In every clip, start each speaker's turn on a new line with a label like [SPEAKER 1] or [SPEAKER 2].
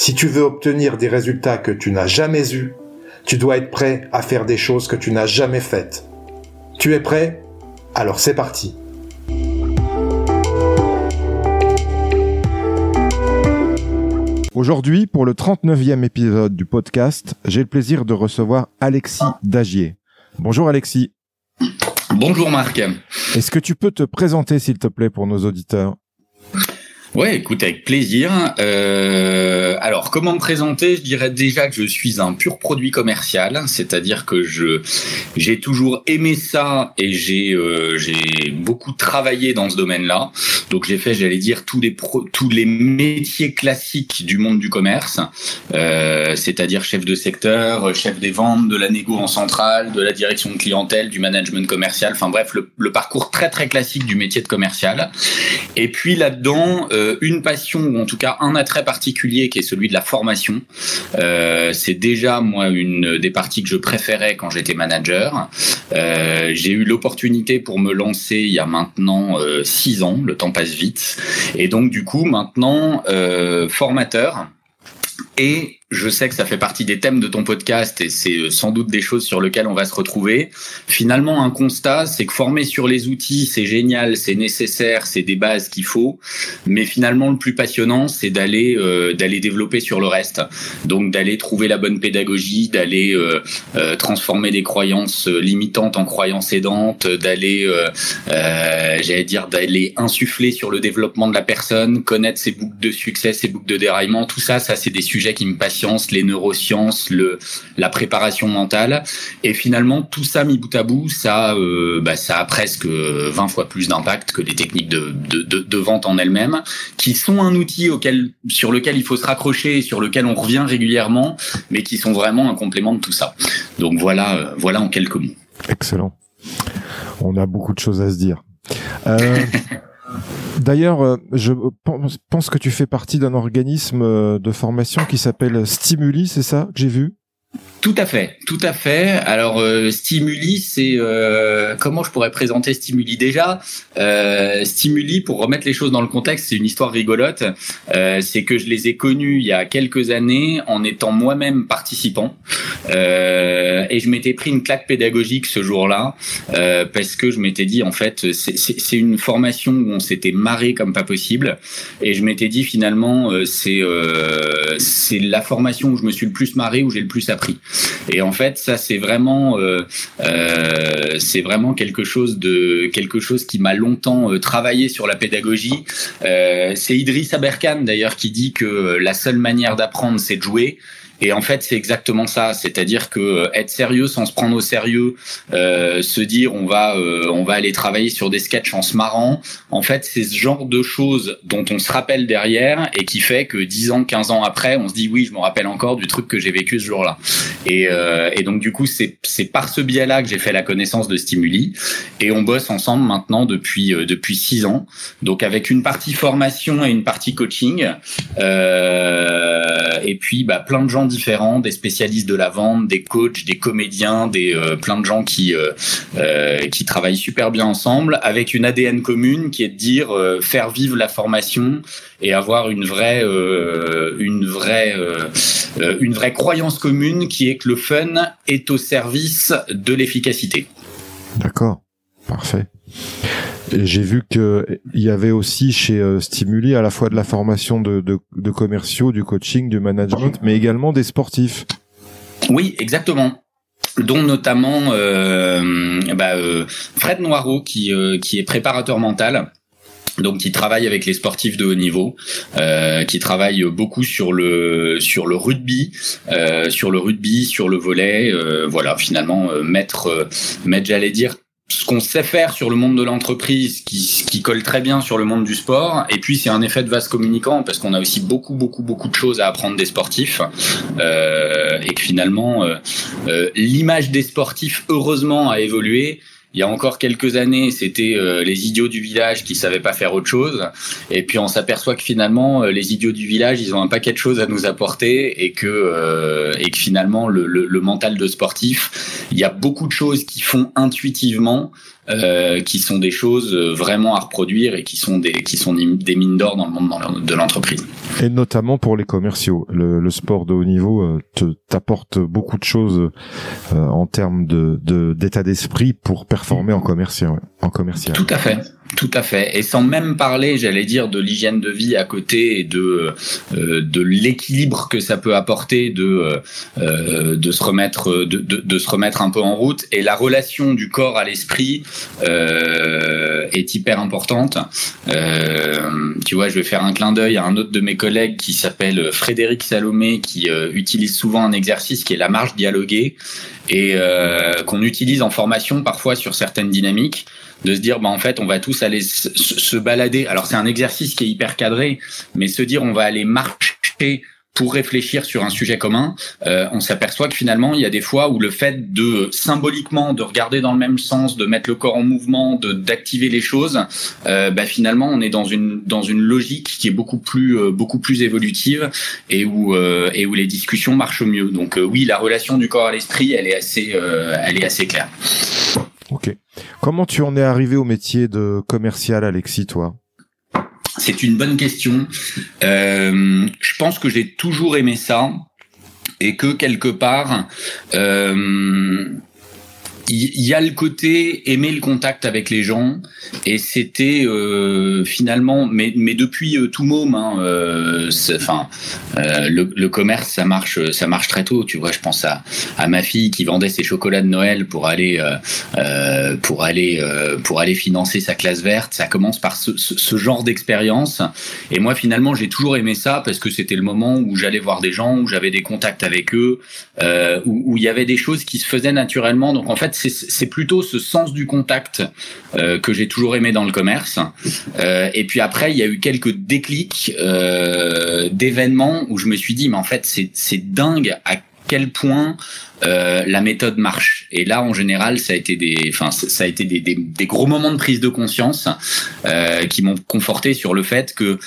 [SPEAKER 1] Si tu veux obtenir des résultats que tu n'as jamais eus, tu dois être prêt à faire des choses que tu n'as jamais faites. Tu es prêt? Alors c'est parti. Aujourd'hui, pour le 39e épisode du podcast, j'ai le plaisir de recevoir Alexis Dagier. Bonjour Alexis.
[SPEAKER 2] Bonjour Marc.
[SPEAKER 1] Est-ce que tu peux te présenter s'il te plaît pour nos auditeurs?
[SPEAKER 2] Ouais, écoute, avec plaisir. Euh, alors, comment me présenter? Je dirais déjà que je suis un pur produit commercial, c'est-à-dire que je j'ai toujours aimé ça et j'ai euh, j'ai beaucoup travaillé dans ce domaine-là. Donc, j'ai fait, j'allais dire, tous les tous les métiers classiques du monde du commerce, euh, c'est-à-dire chef de secteur, chef des ventes, de la négo en centrale, de la direction de clientèle, du management commercial. Enfin bref, le, le parcours très très classique du métier de commercial. Et puis là-dedans euh, une passion ou en tout cas un attrait particulier qui est celui de la formation. Euh, c'est déjà moi une des parties que je préférais quand j'étais manager. Euh, j'ai eu l'opportunité pour me lancer il y a maintenant six ans. Le temps passe vite et donc du coup maintenant formateur et je sais que ça fait partie des thèmes de ton podcast et c'est euh, sans doute des choses sur lesquelles on va se retrouver. Finalement, un constat, c'est que former sur les outils, c'est génial, c'est nécessaire, c'est des bases qu'il faut. Mais finalement, le plus passionnant, c'est d'aller euh, d'aller développer sur le reste. Donc d'aller trouver la bonne pédagogie, d'aller euh, transformer des croyances limitantes en croyances aidantes, d'aller, j'allais dire, d'aller insuffler sur le développement de la personne, connaître ses boucles de succès, ses boucles de déraillement. Tout ça, ça c'est des sujets qui me passionnent les neurosciences, le, la préparation mentale. Et finalement, tout ça mis bout à bout, ça, euh, bah, ça a presque 20 fois plus d'impact que les techniques de, de, de, vente en elles-mêmes, qui sont un outil auquel, sur lequel il faut se raccrocher et sur lequel on revient régulièrement, mais qui sont vraiment un complément de tout ça. Donc voilà, euh, voilà en quelques mots.
[SPEAKER 1] Excellent. On a beaucoup de choses à se dire. Euh, D'ailleurs, euh, je pense que tu fais partie d'un organisme euh, de formation qui s'appelle Stimuli, c'est ça que j'ai vu?
[SPEAKER 2] Tout à fait, tout à fait. Alors euh, Stimuli, c'est euh, comment je pourrais présenter Stimuli déjà? Euh, Stimuli, pour remettre les choses dans le contexte, c'est une histoire rigolote. Euh, c'est que je les ai connus il y a quelques années en étant moi-même participant, et je m'étais pris une claque pédagogique ce jour-là parce que je m'étais dit en fait c'est une formation où on s'était marré comme pas possible, et je m'étais dit finalement c'est c'est la formation où je me suis le plus marré, où j'ai le plus appris. Et en fait, ça c'est vraiment euh, euh, c'est vraiment quelque chose de quelque chose qui m'a longtemps euh, travaillé sur la pédagogie. Euh, c'est Idriss Aberkan d'ailleurs qui dit que la seule manière d'apprendre c'est de jouer. Et en fait, c'est exactement ça, c'est-à-dire que euh, être sérieux sans se prendre au sérieux, euh, se dire on va euh, on va aller travailler sur des sketchs en se marrant, en fait, c'est ce genre de choses dont on se rappelle derrière et qui fait que 10 ans, 15 ans après, on se dit oui, je me rappelle encore du truc que j'ai vécu ce jour-là. Et, euh, et donc du coup, c'est c'est par ce biais-là que j'ai fait la connaissance de Stimuli et on bosse ensemble maintenant depuis euh, depuis 6 ans. Donc avec une partie formation et une partie coaching et puis bah plein de gens différents, des spécialistes de la vente, des coachs, des comédiens, des euh, plein de gens qui euh, euh, qui travaillent super bien ensemble, avec une ADN commune qui est de dire faire vivre la formation et avoir une vraie une vraie une vraie croyance commune qui est que le fun est au service de l'efficacité.
[SPEAKER 1] D'accord, parfait. J'ai vu qu'il y avait aussi chez Stimuli à la fois de la formation de, de, de commerciaux, du coaching, du management, mais également des sportifs.
[SPEAKER 2] Oui, exactement dont notamment euh, bah, euh, Fred Noireau qui, euh, qui est préparateur mental donc qui travaille avec les sportifs de haut niveau, euh, qui travaille beaucoup sur le sur le rugby, euh, sur le rugby, sur le volet, euh, voilà finalement mettre mettre j'allais dire ce qu'on sait faire sur le monde de l'entreprise qui, qui colle très bien sur le monde du sport. Et puis c'est un effet de vase communicant parce qu'on a aussi beaucoup beaucoup beaucoup de choses à apprendre des sportifs. Euh, et que finalement euh, euh, l'image des sportifs heureusement a évolué il y a encore quelques années, c'était euh, les idiots du village qui savaient pas faire autre chose. Et puis on s'aperçoit que finalement, euh, les idiots du village, ils ont un paquet de choses à nous apporter et que euh, et que finalement, le, le, le, mental de sportif, il y a beaucoup de choses qui font intuitivement euh, qui sont des choses euh, vraiment à reproduire et qui sont des, qui sont des mines d'or dans le monde de l'entreprise.
[SPEAKER 1] Et notamment pour les commerciaux. Le, le sport de haut niveau euh, te, t'apporte beaucoup de choses en termes de, d'état d'esprit pour performer en commercial, en commercial.
[SPEAKER 2] Tout à fait. Tout à fait. Et sans même parler, j'allais dire, de l'hygiène de vie à côté et de euh, de l'équilibre que ça peut apporter de euh, de se remettre de, de, se remettre un peu en route. Et la relation du corps à l'esprit euh, est hyper importante. Euh, tu vois, je vais faire un clin d'œil à un autre de mes collègues qui s'appelle Frédéric Salomé, qui euh, utilise souvent un exercice qui est la marche dialoguée et qu'on utilise en formation parfois sur certaines dynamiques de se dire bah en fait on va tous aller se, balader. Alors c'est un exercice qui est hyper cadré, mais se dire on va aller marcher pour réfléchir sur un sujet commun, euh, on s'aperçoit que finalement il y a des fois où le fait de symboliquement de regarder dans le même sens, de mettre le corps en mouvement, de d'activer les choses, euh, bah, finalement on est dans une dans une logique qui est beaucoup plus euh, beaucoup plus évolutive et où euh, et où les discussions marchent mieux. Donc euh, oui, la relation du corps à l'esprit, elle est assez elle est assez claire.
[SPEAKER 1] Ok. Comment tu en es arrivé au métier de commercial, Alexis, toi?
[SPEAKER 2] C'est une bonne question. Euh, je pense que j'ai toujours aimé ça et que quelque part, euh, il y, a le côté aimer le contact avec les gens. Et c'était euh, finalement mais mais depuis euh, tout môme hein, euh, euh, le, le, commerce ça marche ça marche très tôt. Tu vois je pense à à ma fille qui vendait ses chocolats de Noël pour aller euh, pour aller pour aller financer sa classe verte. Ça commence par ce, ce, ce genre d'expérience. Et moi finalement j'ai toujours aimé ça parce que c'était le moment où j'allais voir des gens où j'avais des contacts avec eux où, où il y avait des choses qui se faisaient naturellement. Donc en fait c'est plutôt ce sens du contact euh, que j'ai toujours aimé dans le commerce. Euh, et puis après, il y a eu quelques déclics euh, d'événements où je me suis dit, mais en fait, c'est dingue à quel point euh, la méthode marche. Et là, en général, ça a été des, enfin, ça a été des, des, des, gros moments de prise de conscience euh, qui m'ont conforté sur le fait que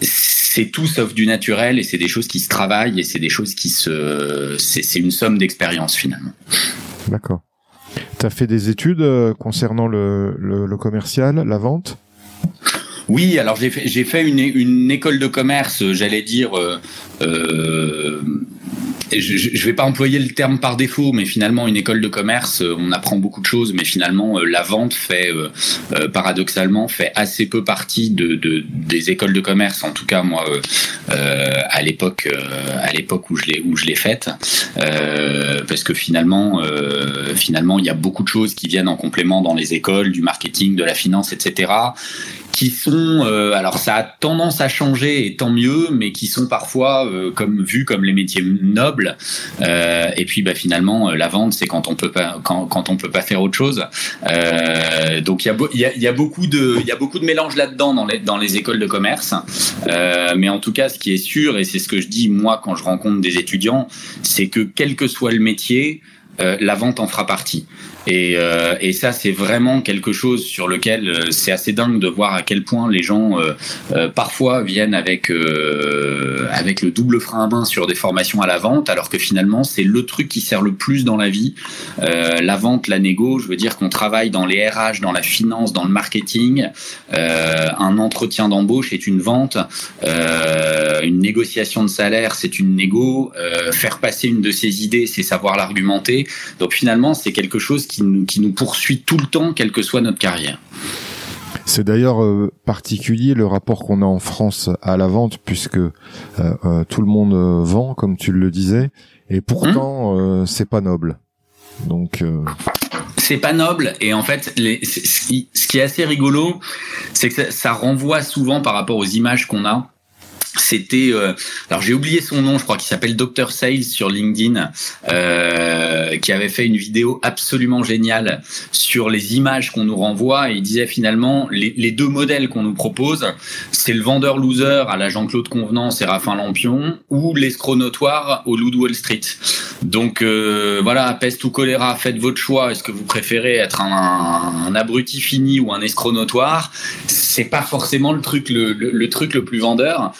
[SPEAKER 2] c'est tout sauf du naturel et c'est des choses qui se travaillent et c'est des choses qui se, c'est une somme d'expérience finalement.
[SPEAKER 1] D'accord. Tu as fait des études euh, concernant le, commercial, la vente?
[SPEAKER 2] Oui, alors j'ai fait, une école de commerce, j'allais dire, euh, euh, je ne vais pas employer le terme par défaut, mais finalement une école de commerce, euh, on apprend beaucoup de choses, mais finalement euh, la vente fait euh, paradoxalement fait assez peu partie de, de, des écoles de commerce. En tout cas moi euh, à l'époque à l'époque où je l'ai où je l'ai faite, euh, parce que finalement finalement il y a beaucoup de choses qui viennent en complément dans les écoles, du marketing, de la finance, etc qui sont euh, alors ça a tendance à changer et tant mieux mais qui sont parfois euh, comme vus comme les métiers nobles. Euh, et puis bah finalement la vente c'est quand on peut pas quand, quand on peut pas faire autre chose. Donc il y a, y, a, y a beaucoup de il y a beaucoup de mélange là-dedans dans les dans les écoles de commerce. Mais en tout cas ce qui est sûr et c'est ce que je dis moi quand je rencontre des étudiants c'est que quel que soit le métier la vente en fera partie. Et, euh, et ça, c'est vraiment quelque chose sur lequel euh, c'est assez dingue de voir à quel point les gens euh, parfois viennent avec avec le double frein à main sur des formations à la vente, alors que finalement c'est le truc qui sert le plus dans la vie. la vente, la négo, je veux dire qu'on travaille dans les RH, dans la finance, dans le marketing. un entretien d'embauche est une vente, une négociation de salaire, c'est une négo. faire passer une de ses idées, c'est savoir l'argumenter. Donc finalement, c'est quelque chose qui qui nous, poursuit tout le temps, quelle que soit notre carrière.
[SPEAKER 1] C'est d'ailleurs euh, particulier le rapport qu'on a en France à la vente, puisque euh, euh, tout le monde vend, comme tu le disais, et pourtant hum. c'est pas noble. Donc
[SPEAKER 2] c'est pas noble et en fait les, ce qui est assez rigolo c'est que ça renvoie souvent par rapport aux images qu'on a c'était euh, alors j'ai oublié son nom je crois qu'il s'appelle Dr Sales sur LinkedIn euh, qui avait fait une vidéo absolument géniale sur les images qu'on nous renvoie. Et il disait finalement les, deux modèles qu'on nous propose c'est le vendeur loser à la Jean-Claude Convenance et Raphaël Lampion ou l'escroc notoire au Loup Wall Street. Donc euh, voilà peste ou choléra faites votre choix. Est-ce que vous préférez être un, abruti fini ou un escroc notoire? C'est pas forcément le truc le truc le plus vendeur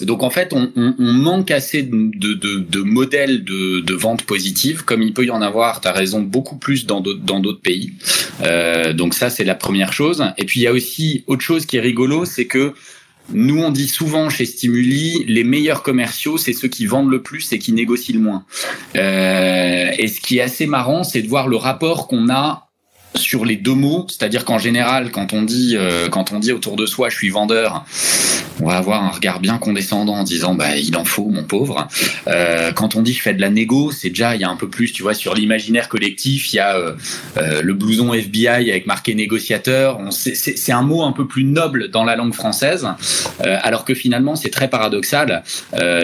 [SPEAKER 2] donc en fait, on, manque assez de, modèles de, vente positive, comme il peut y en avoir, tu as raison, beaucoup plus dans d'autres pays. Euh, donc ça, c'est la première chose. Et puis il y a aussi autre chose qui est rigolo, c'est que nous, on dit souvent chez Stimuli, les meilleurs commerciaux, c'est ceux qui vendent le plus et qui négocient le moins. Euh, et ce qui est assez marrant, c'est de voir le rapport qu'on a sur les deux mots, c'est-à-dire qu'en général, quand on dit euh, quand on dit autour de soi, je suis vendeur, on va avoir un regard bien condescendant en disant bah il en faut mon pauvre. Euh, quand on dit je fais de la négo, c'est déjà il y a un peu plus, tu vois, sur l'imaginaire collectif, il y a euh, euh le blouson FBI avec marqué négociateur. C'est un mot un peu plus noble dans la langue française, euh, alors que finalement c'est très paradoxal.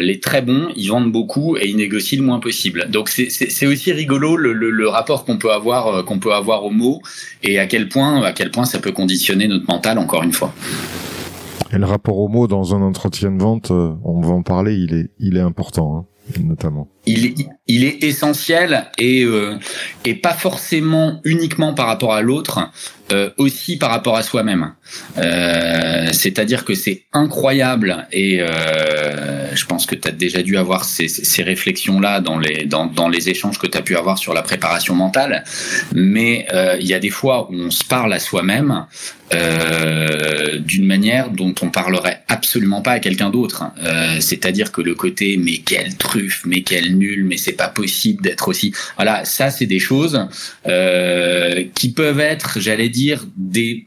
[SPEAKER 2] les très bons, ils vendent beaucoup et ils négocient le moins possible. Donc c'est aussi rigolo le, le, le rapport qu'on peut avoir qu'on peut avoir au et à quel point, ça peut conditionner notre mental, encore une fois.
[SPEAKER 1] Et le rapport au mot dans un entretien de vente, euh, on va en parler, il est, il est important, hein, notamment.
[SPEAKER 2] Il est, essentiel et, euh, et pas forcément uniquement par rapport à l'autre, euh, aussi par rapport à soi-même. Euh, C'est-à-dire que c'est incroyable et je pense que tu as déjà dû avoir ces, réflexions-là dans les, dans, les échanges que tu as pu avoir sur la préparation mentale, mais il y a des fois où on se parle à soi-même d'une manière dont on parlerait absolument pas à quelqu'un d'autre. C'est-à-dire que le côté mais quelle truffe, mais quelle nulle, mais c'est pas possible d'être aussi. Voilà, ça c'est des choses euh, qui peuvent être, j'allais dire des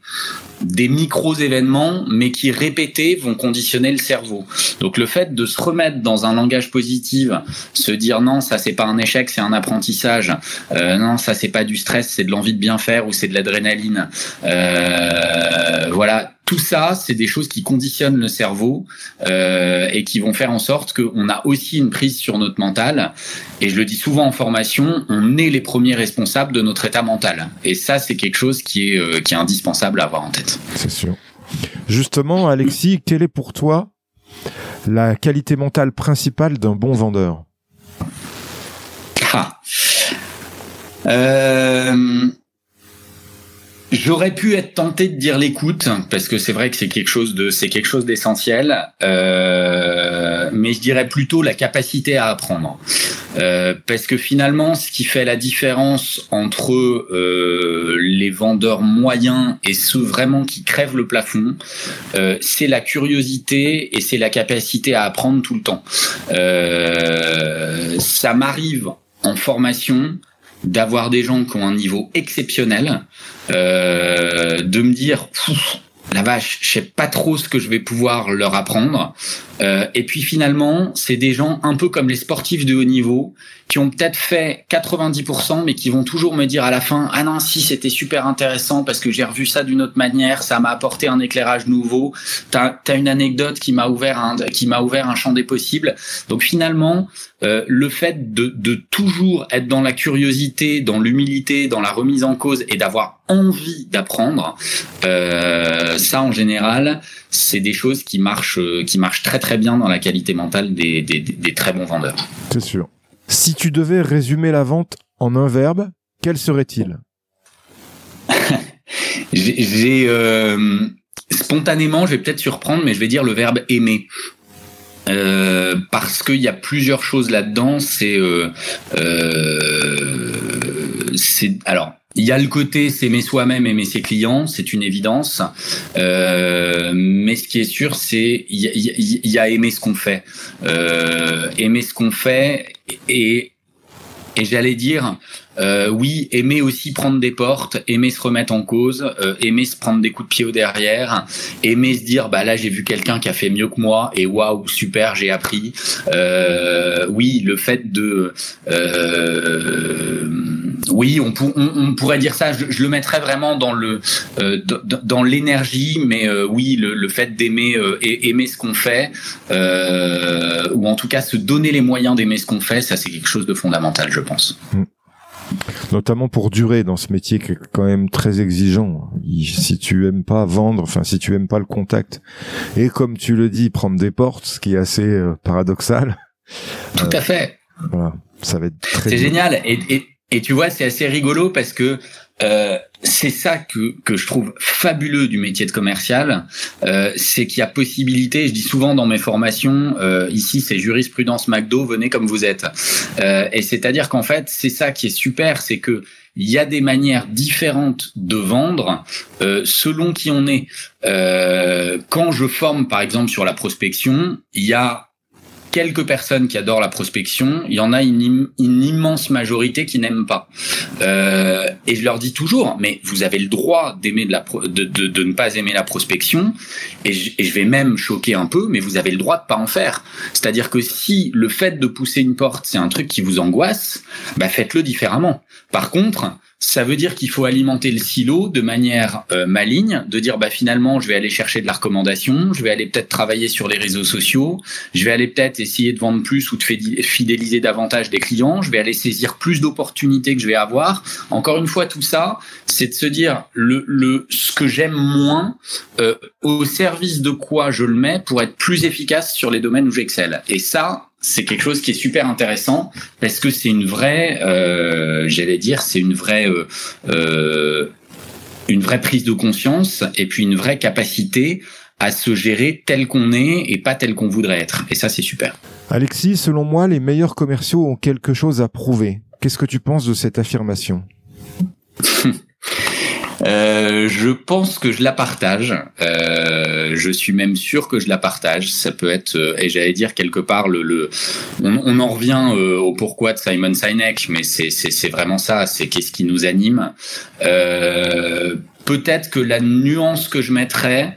[SPEAKER 2] des micros événements, mais qui répétés vont conditionner le cerveau. Donc le fait de se remettre dans un langage positif, se dire non, ça c'est pas un échec, c'est un apprentissage. Euh, non, ça c'est pas du stress, c'est de l'envie de bien faire ou c'est de l'adrénaline. Euh, voilà, tout ça, c'est des choses qui conditionnent le cerveau euh, et qui vont faire en sorte qu'on a aussi une prise sur notre mental. Et je le dis souvent en formation, on est les premiers responsables de notre état mental. Et ça, c'est quelque chose qui est, euh, qui est indispensable à avoir en tête.
[SPEAKER 1] C'est sûr. Justement, Alexis, quelle est pour toi la qualité mentale principale d'un bon vendeur?
[SPEAKER 2] Ah. Euh J'aurais pu être tenté de dire l'écoute parce que c'est vrai que c'est quelque chose de c'est quelque chose d'essentiel, euh, mais je dirais plutôt la capacité à apprendre euh, parce que finalement ce qui fait la différence entre euh, les vendeurs moyens et ceux vraiment qui crèvent le plafond, c'est la curiosité et c'est la capacité à apprendre tout le temps. Ça m'arrive en formation d'avoir des gens qui ont un niveau exceptionnel, euh, de me dire la vache, je sais pas trop ce que je vais pouvoir leur apprendre. Euh, et puis finalement, c'est des gens un peu comme les sportifs de haut niveau qui ont peut-être fait 90%, mais qui vont toujours me dire à la fin, ah non, si c'était super intéressant parce que j'ai revu ça d'une autre manière, ça m'a apporté un éclairage nouveau. T'as as une anecdote qui m'a ouvert un, qui m'a ouvert un champ des possibles. Donc finalement, euh, le fait de, de toujours être dans la curiosité, dans l'humilité, dans la remise en cause et d'avoir envie d'apprendre, euh, ça en général, c'est des choses qui marchent, qui marchent très très bien dans la qualité mentale des, des, des très bons vendeurs.
[SPEAKER 1] C'est sûr. Si tu devais résumer la vente en un verbe, quel serait-il?
[SPEAKER 2] J'ai euh, spontanément, je vais peut-être surprendre, mais je vais dire le verbe aimer. Euh, parce qu'il y a plusieurs choses là-dedans. C'est, euh, c'est alors. Il y a le côté s'aimer soi-même, aimer ses clients, c'est une évidence. mais ce qui est sûr, c'est il y, y, a aimer ce qu'on fait, aimer ce qu'on fait et et j'allais dire, euh, oui, aimer aussi prendre des portes, aimer se remettre en cause, euh, aimer se prendre des coups de pied au derrière, aimer se dire, bah là j'ai vu quelqu'un qui a fait mieux que moi et waouh super j'ai appris. Euh, oui, le fait de, euh, oui, on, on, pourrait dire ça. Je, le mettrais vraiment dans le euh, dans l'énergie, mais euh, oui, le, le fait d'aimer aimer ce qu'on fait, ou en tout cas se donner les moyens d'aimer ce qu'on fait, ça c'est quelque chose de fondamental, je pense. Mm.
[SPEAKER 1] Notamment pour durer dans ce métier qui est quand même très exigeant. Si tu aimes pas vendre, enfin si tu aimes pas le contact, et comme tu le dis, prendre des portes, ce qui est assez euh, paradoxal.
[SPEAKER 2] Tout à fait.
[SPEAKER 1] Voilà, ça va être très.
[SPEAKER 2] C'est génial. Et, et, et tu vois, c'est assez rigolo parce que euh, c'est ça que, que je trouve fabuleux du métier de commercial, euh, c'est qu'il y a possibilité, je dis souvent dans mes formations, euh, ici c'est jurisprudence McDo, venez comme vous êtes. Euh, et c'est-à-dire qu'en fait, c'est ça qui est super, c'est que il y a des manières différentes de vendre euh, selon qui on est. Euh, quand je forme par exemple sur la prospection, il y a quelques personnes qui adorent la prospection, il y en a une, immense majorité qui n'aiment pas. Euh, et je leur dis toujours, mais vous avez le droit d'aimer de, de, de, de, ne pas aimer la prospection, et je, et je, vais même choquer un peu, mais vous avez le droit de pas en faire. C'est-à-dire que si le fait de pousser une porte, c'est un truc qui vous angoisse, bah faites-le différemment. Par contre, ça veut dire qu'il faut alimenter le silo de manière euh, maligne, de dire bah finalement je vais aller chercher de la recommandation, je vais aller peut-être travailler sur les réseaux sociaux, je vais aller peut-être essayer de vendre plus ou de fidéliser davantage des clients, je vais aller saisir plus d'opportunités que je vais avoir. Encore une fois, tout ça, c'est de se dire le, le ce que j'aime moins euh, au service de quoi je le mets pour être plus efficace sur les domaines où j'excelle. Et ça, c'est quelque chose qui est super intéressant parce que c'est une vraie, euh, j'allais dire, c'est une vraie, euh, euh, une vraie prise de conscience et puis une vraie capacité à se gérer tel qu'on est et pas tel qu'on voudrait être. Et ça, c'est super.
[SPEAKER 1] Alexis, selon moi, les meilleurs commerciaux ont quelque chose à prouver. Qu'est-ce que tu penses de cette affirmation?
[SPEAKER 2] Euh, je pense que je la partage. Euh, je suis même sûr que je la partage. Ça peut être, euh, et j'allais dire quelque part, le, le on, on, en revient euh, au pourquoi de Simon Sinek, mais c'est vraiment ça. C'est qu'est-ce qui nous anime. Euh, Peut-être que la nuance que je mettrais,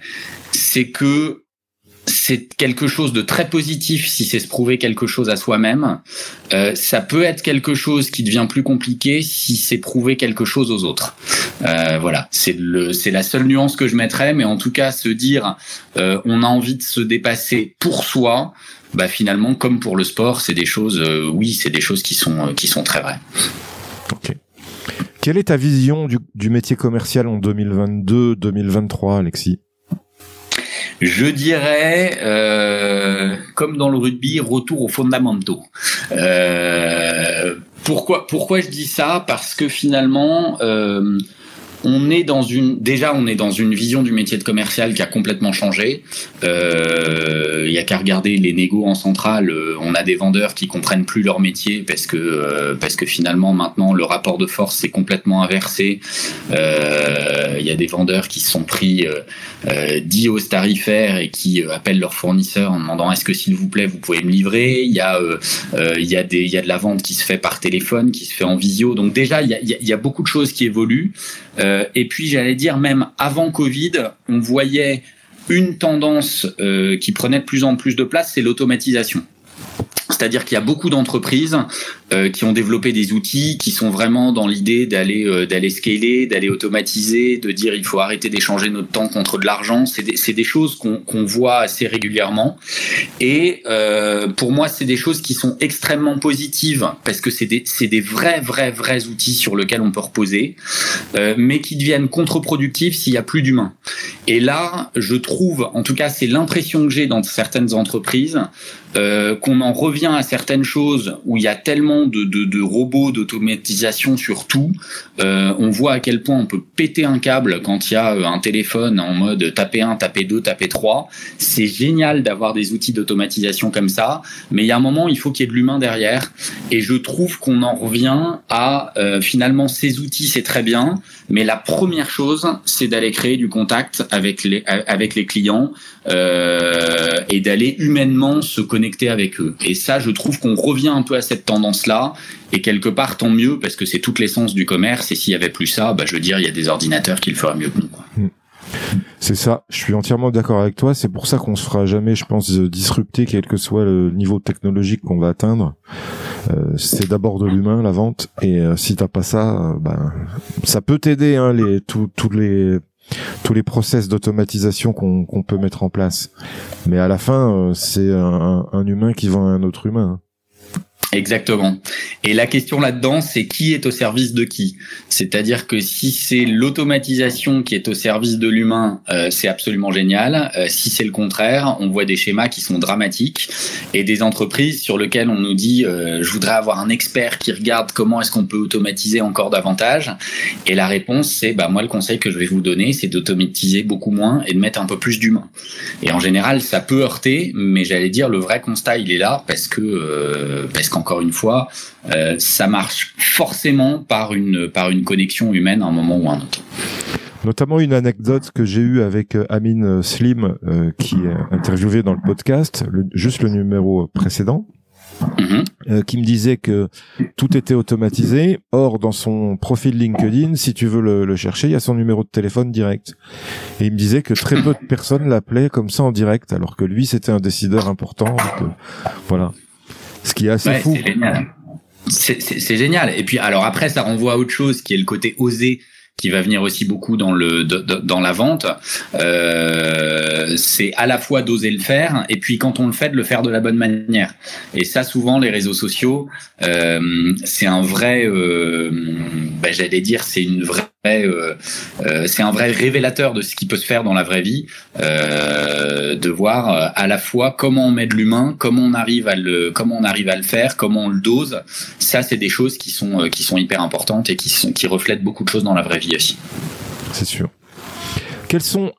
[SPEAKER 2] c'est que c'est quelque chose de très positif si c'est se prouver quelque chose à soi-même. Euh, ça peut être quelque chose qui devient plus compliqué si c'est prouver quelque chose aux autres. Euh, voilà, c'est le, c'est la seule nuance que je mettrais, mais en tout cas, se dire, euh, on a envie de se dépasser pour soi. Bah finalement, comme pour le sport, c'est des choses, euh, oui, c'est des choses qui sont qui sont très vraies.
[SPEAKER 1] Ok. Quelle est ta vision du, du métier commercial en 2022-2023, Alexis?
[SPEAKER 2] Je dirais, euh, comme dans le rugby, retour aux fondamentaux. Euh, pourquoi, pourquoi je dis ça? Parce que finalement, euh, on est dans une déjà on est dans une vision du métier de commercial qui a complètement changé. Euh, il y a qu'à regarder les négos en centrale. Euh, on a des vendeurs qui comprennent plus leur métier parce que euh, parce que finalement maintenant le rapport de force s'est complètement inversé. Il y a des vendeurs qui sont pris euh, 10 hausses tarifaires et qui appellent leurs fournisseurs en demandant est-ce que s'il vous plaît vous pouvez me livrer? Il y a il y a des il y a de la vente qui se fait par téléphone, qui se fait en visio. Donc déjà il y a, il y a beaucoup de choses qui évoluent. Euh, et puis j'allais dire même avant Covid, on voyait une tendance euh, qui prenait de plus en plus de place, c'est l'automatisation. C'est-à-dire qu'il y a beaucoup d'entreprises euh, qui ont développé des outils qui sont vraiment dans l'idée d'aller euh, d'aller scaler, d'aller automatiser, de dire il faut arrêter d'échanger notre temps contre de l'argent. C'est des, des, choses qu'on qu'on voit assez régulièrement. Et euh, pour moi, c'est des choses qui sont extrêmement positives parce que c'est des, des vrais, vrais, vrais outils sur lesquels on peut reposer, mais qui deviennent contre-productifs s'il y a plus d'humains. Et là, je trouve, en tout cas, c'est l'impression que j'ai dans certaines entreprises, qu'on en revient à certaines choses où il y a tellement de, robots d'automatisation sur tout. Euh, on voit à quel point on peut péter un câble quand il y a euh, un téléphone en mode taper 1, taper 2, taper 3. C'est génial d'avoir des outils d'automatisation comme ça, mais il y a un moment, il faut qu'il y ait de l'humain derrière. Et je trouve qu'on en revient à euh, finalement ces outils, c'est très bien, mais la première chose, c'est d'aller créer du contact avec les, clients et d'aller humainement se connecter avec eux. Et ça, je trouve qu'on revient un peu à cette tendance Et quelque part, tant mieux, parce que c'est toute l'essence du commerce. Et s'il y avait plus ça, bah, je veux dire, il y a des ordinateurs qui le feraient mieux que nous. Quoi. Mm.
[SPEAKER 1] C'est ça, je suis entièrement d'accord avec toi. C'est pour ça qu'on se fera jamais, je pense, disrupter quel que soit le niveau technologique qu'on va atteindre. Euh, c'est d'abord de l'humain la vente, et euh, si t'as pas ça, euh, ben ça peut t'aider, hein, tous les tous process d'automatisation qu'on peut mettre en place. Mais à la fin, c'est un, un, humain qui vend à un autre humain.
[SPEAKER 2] Exactement. Et la question là-dedans, c'est qui est au service de qui? C'est-à-dire que si c'est l'automatisation qui est au service de l'humain, euh, c'est absolument génial. Euh, si c'est le contraire, on voit des schémas qui sont dramatiques et des entreprises sur lesquelles on nous dit euh, je voudrais avoir un expert qui regarde comment est-ce qu'on peut automatiser encore davantage. Et la réponse, c'est bah moi le conseil que je vais vous donner, c'est d'automatiser beaucoup moins et de mettre un peu plus d'humain. Et en général, ça peut heurter, mais j'allais dire le vrai constat, il est là parce que parce encore une fois, euh, ça marche forcément par une, par une connexion humaine à un moment ou à un autre.
[SPEAKER 1] Notamment une anecdote que j'ai eue avec euh, Amine Slim, euh, qui est interviewé dans le podcast, juste le numéro précédent. Mhm. qui me disait que tout était automatisé. Or, dans son profil LinkedIn, si tu veux le, chercher, il y a son numéro de téléphone direct. Et il me disait que très peu de personnes l'appelaient comme ça en direct, alors que lui, c'était un décideur important. voilà. Ce qui est assez fou.
[SPEAKER 2] C'est génial. Et puis, alors après, ça renvoie à autre chose qui est le côté osé qui va venir aussi beaucoup dans le dans la vente, euh, c'est à la fois d'oser le faire et puis quand on le fait de le faire de la bonne manière. Et ça, souvent, les réseaux sociaux, euh, c'est un vrai, euh, ben, j'allais dire, c'est une vraie c'est un vrai révélateur de ce qui peut se faire dans la vraie vie, euh, de voir à la fois comment on met de l'humain, comment on arrive à le, comment on arrive à le faire, comment on le dose. Ça, c'est des choses qui sont qui sont hyper importantes et qui sont qui reflètent beaucoup de choses dans la vraie vie aussi.
[SPEAKER 1] C'est sûr. Quels sont,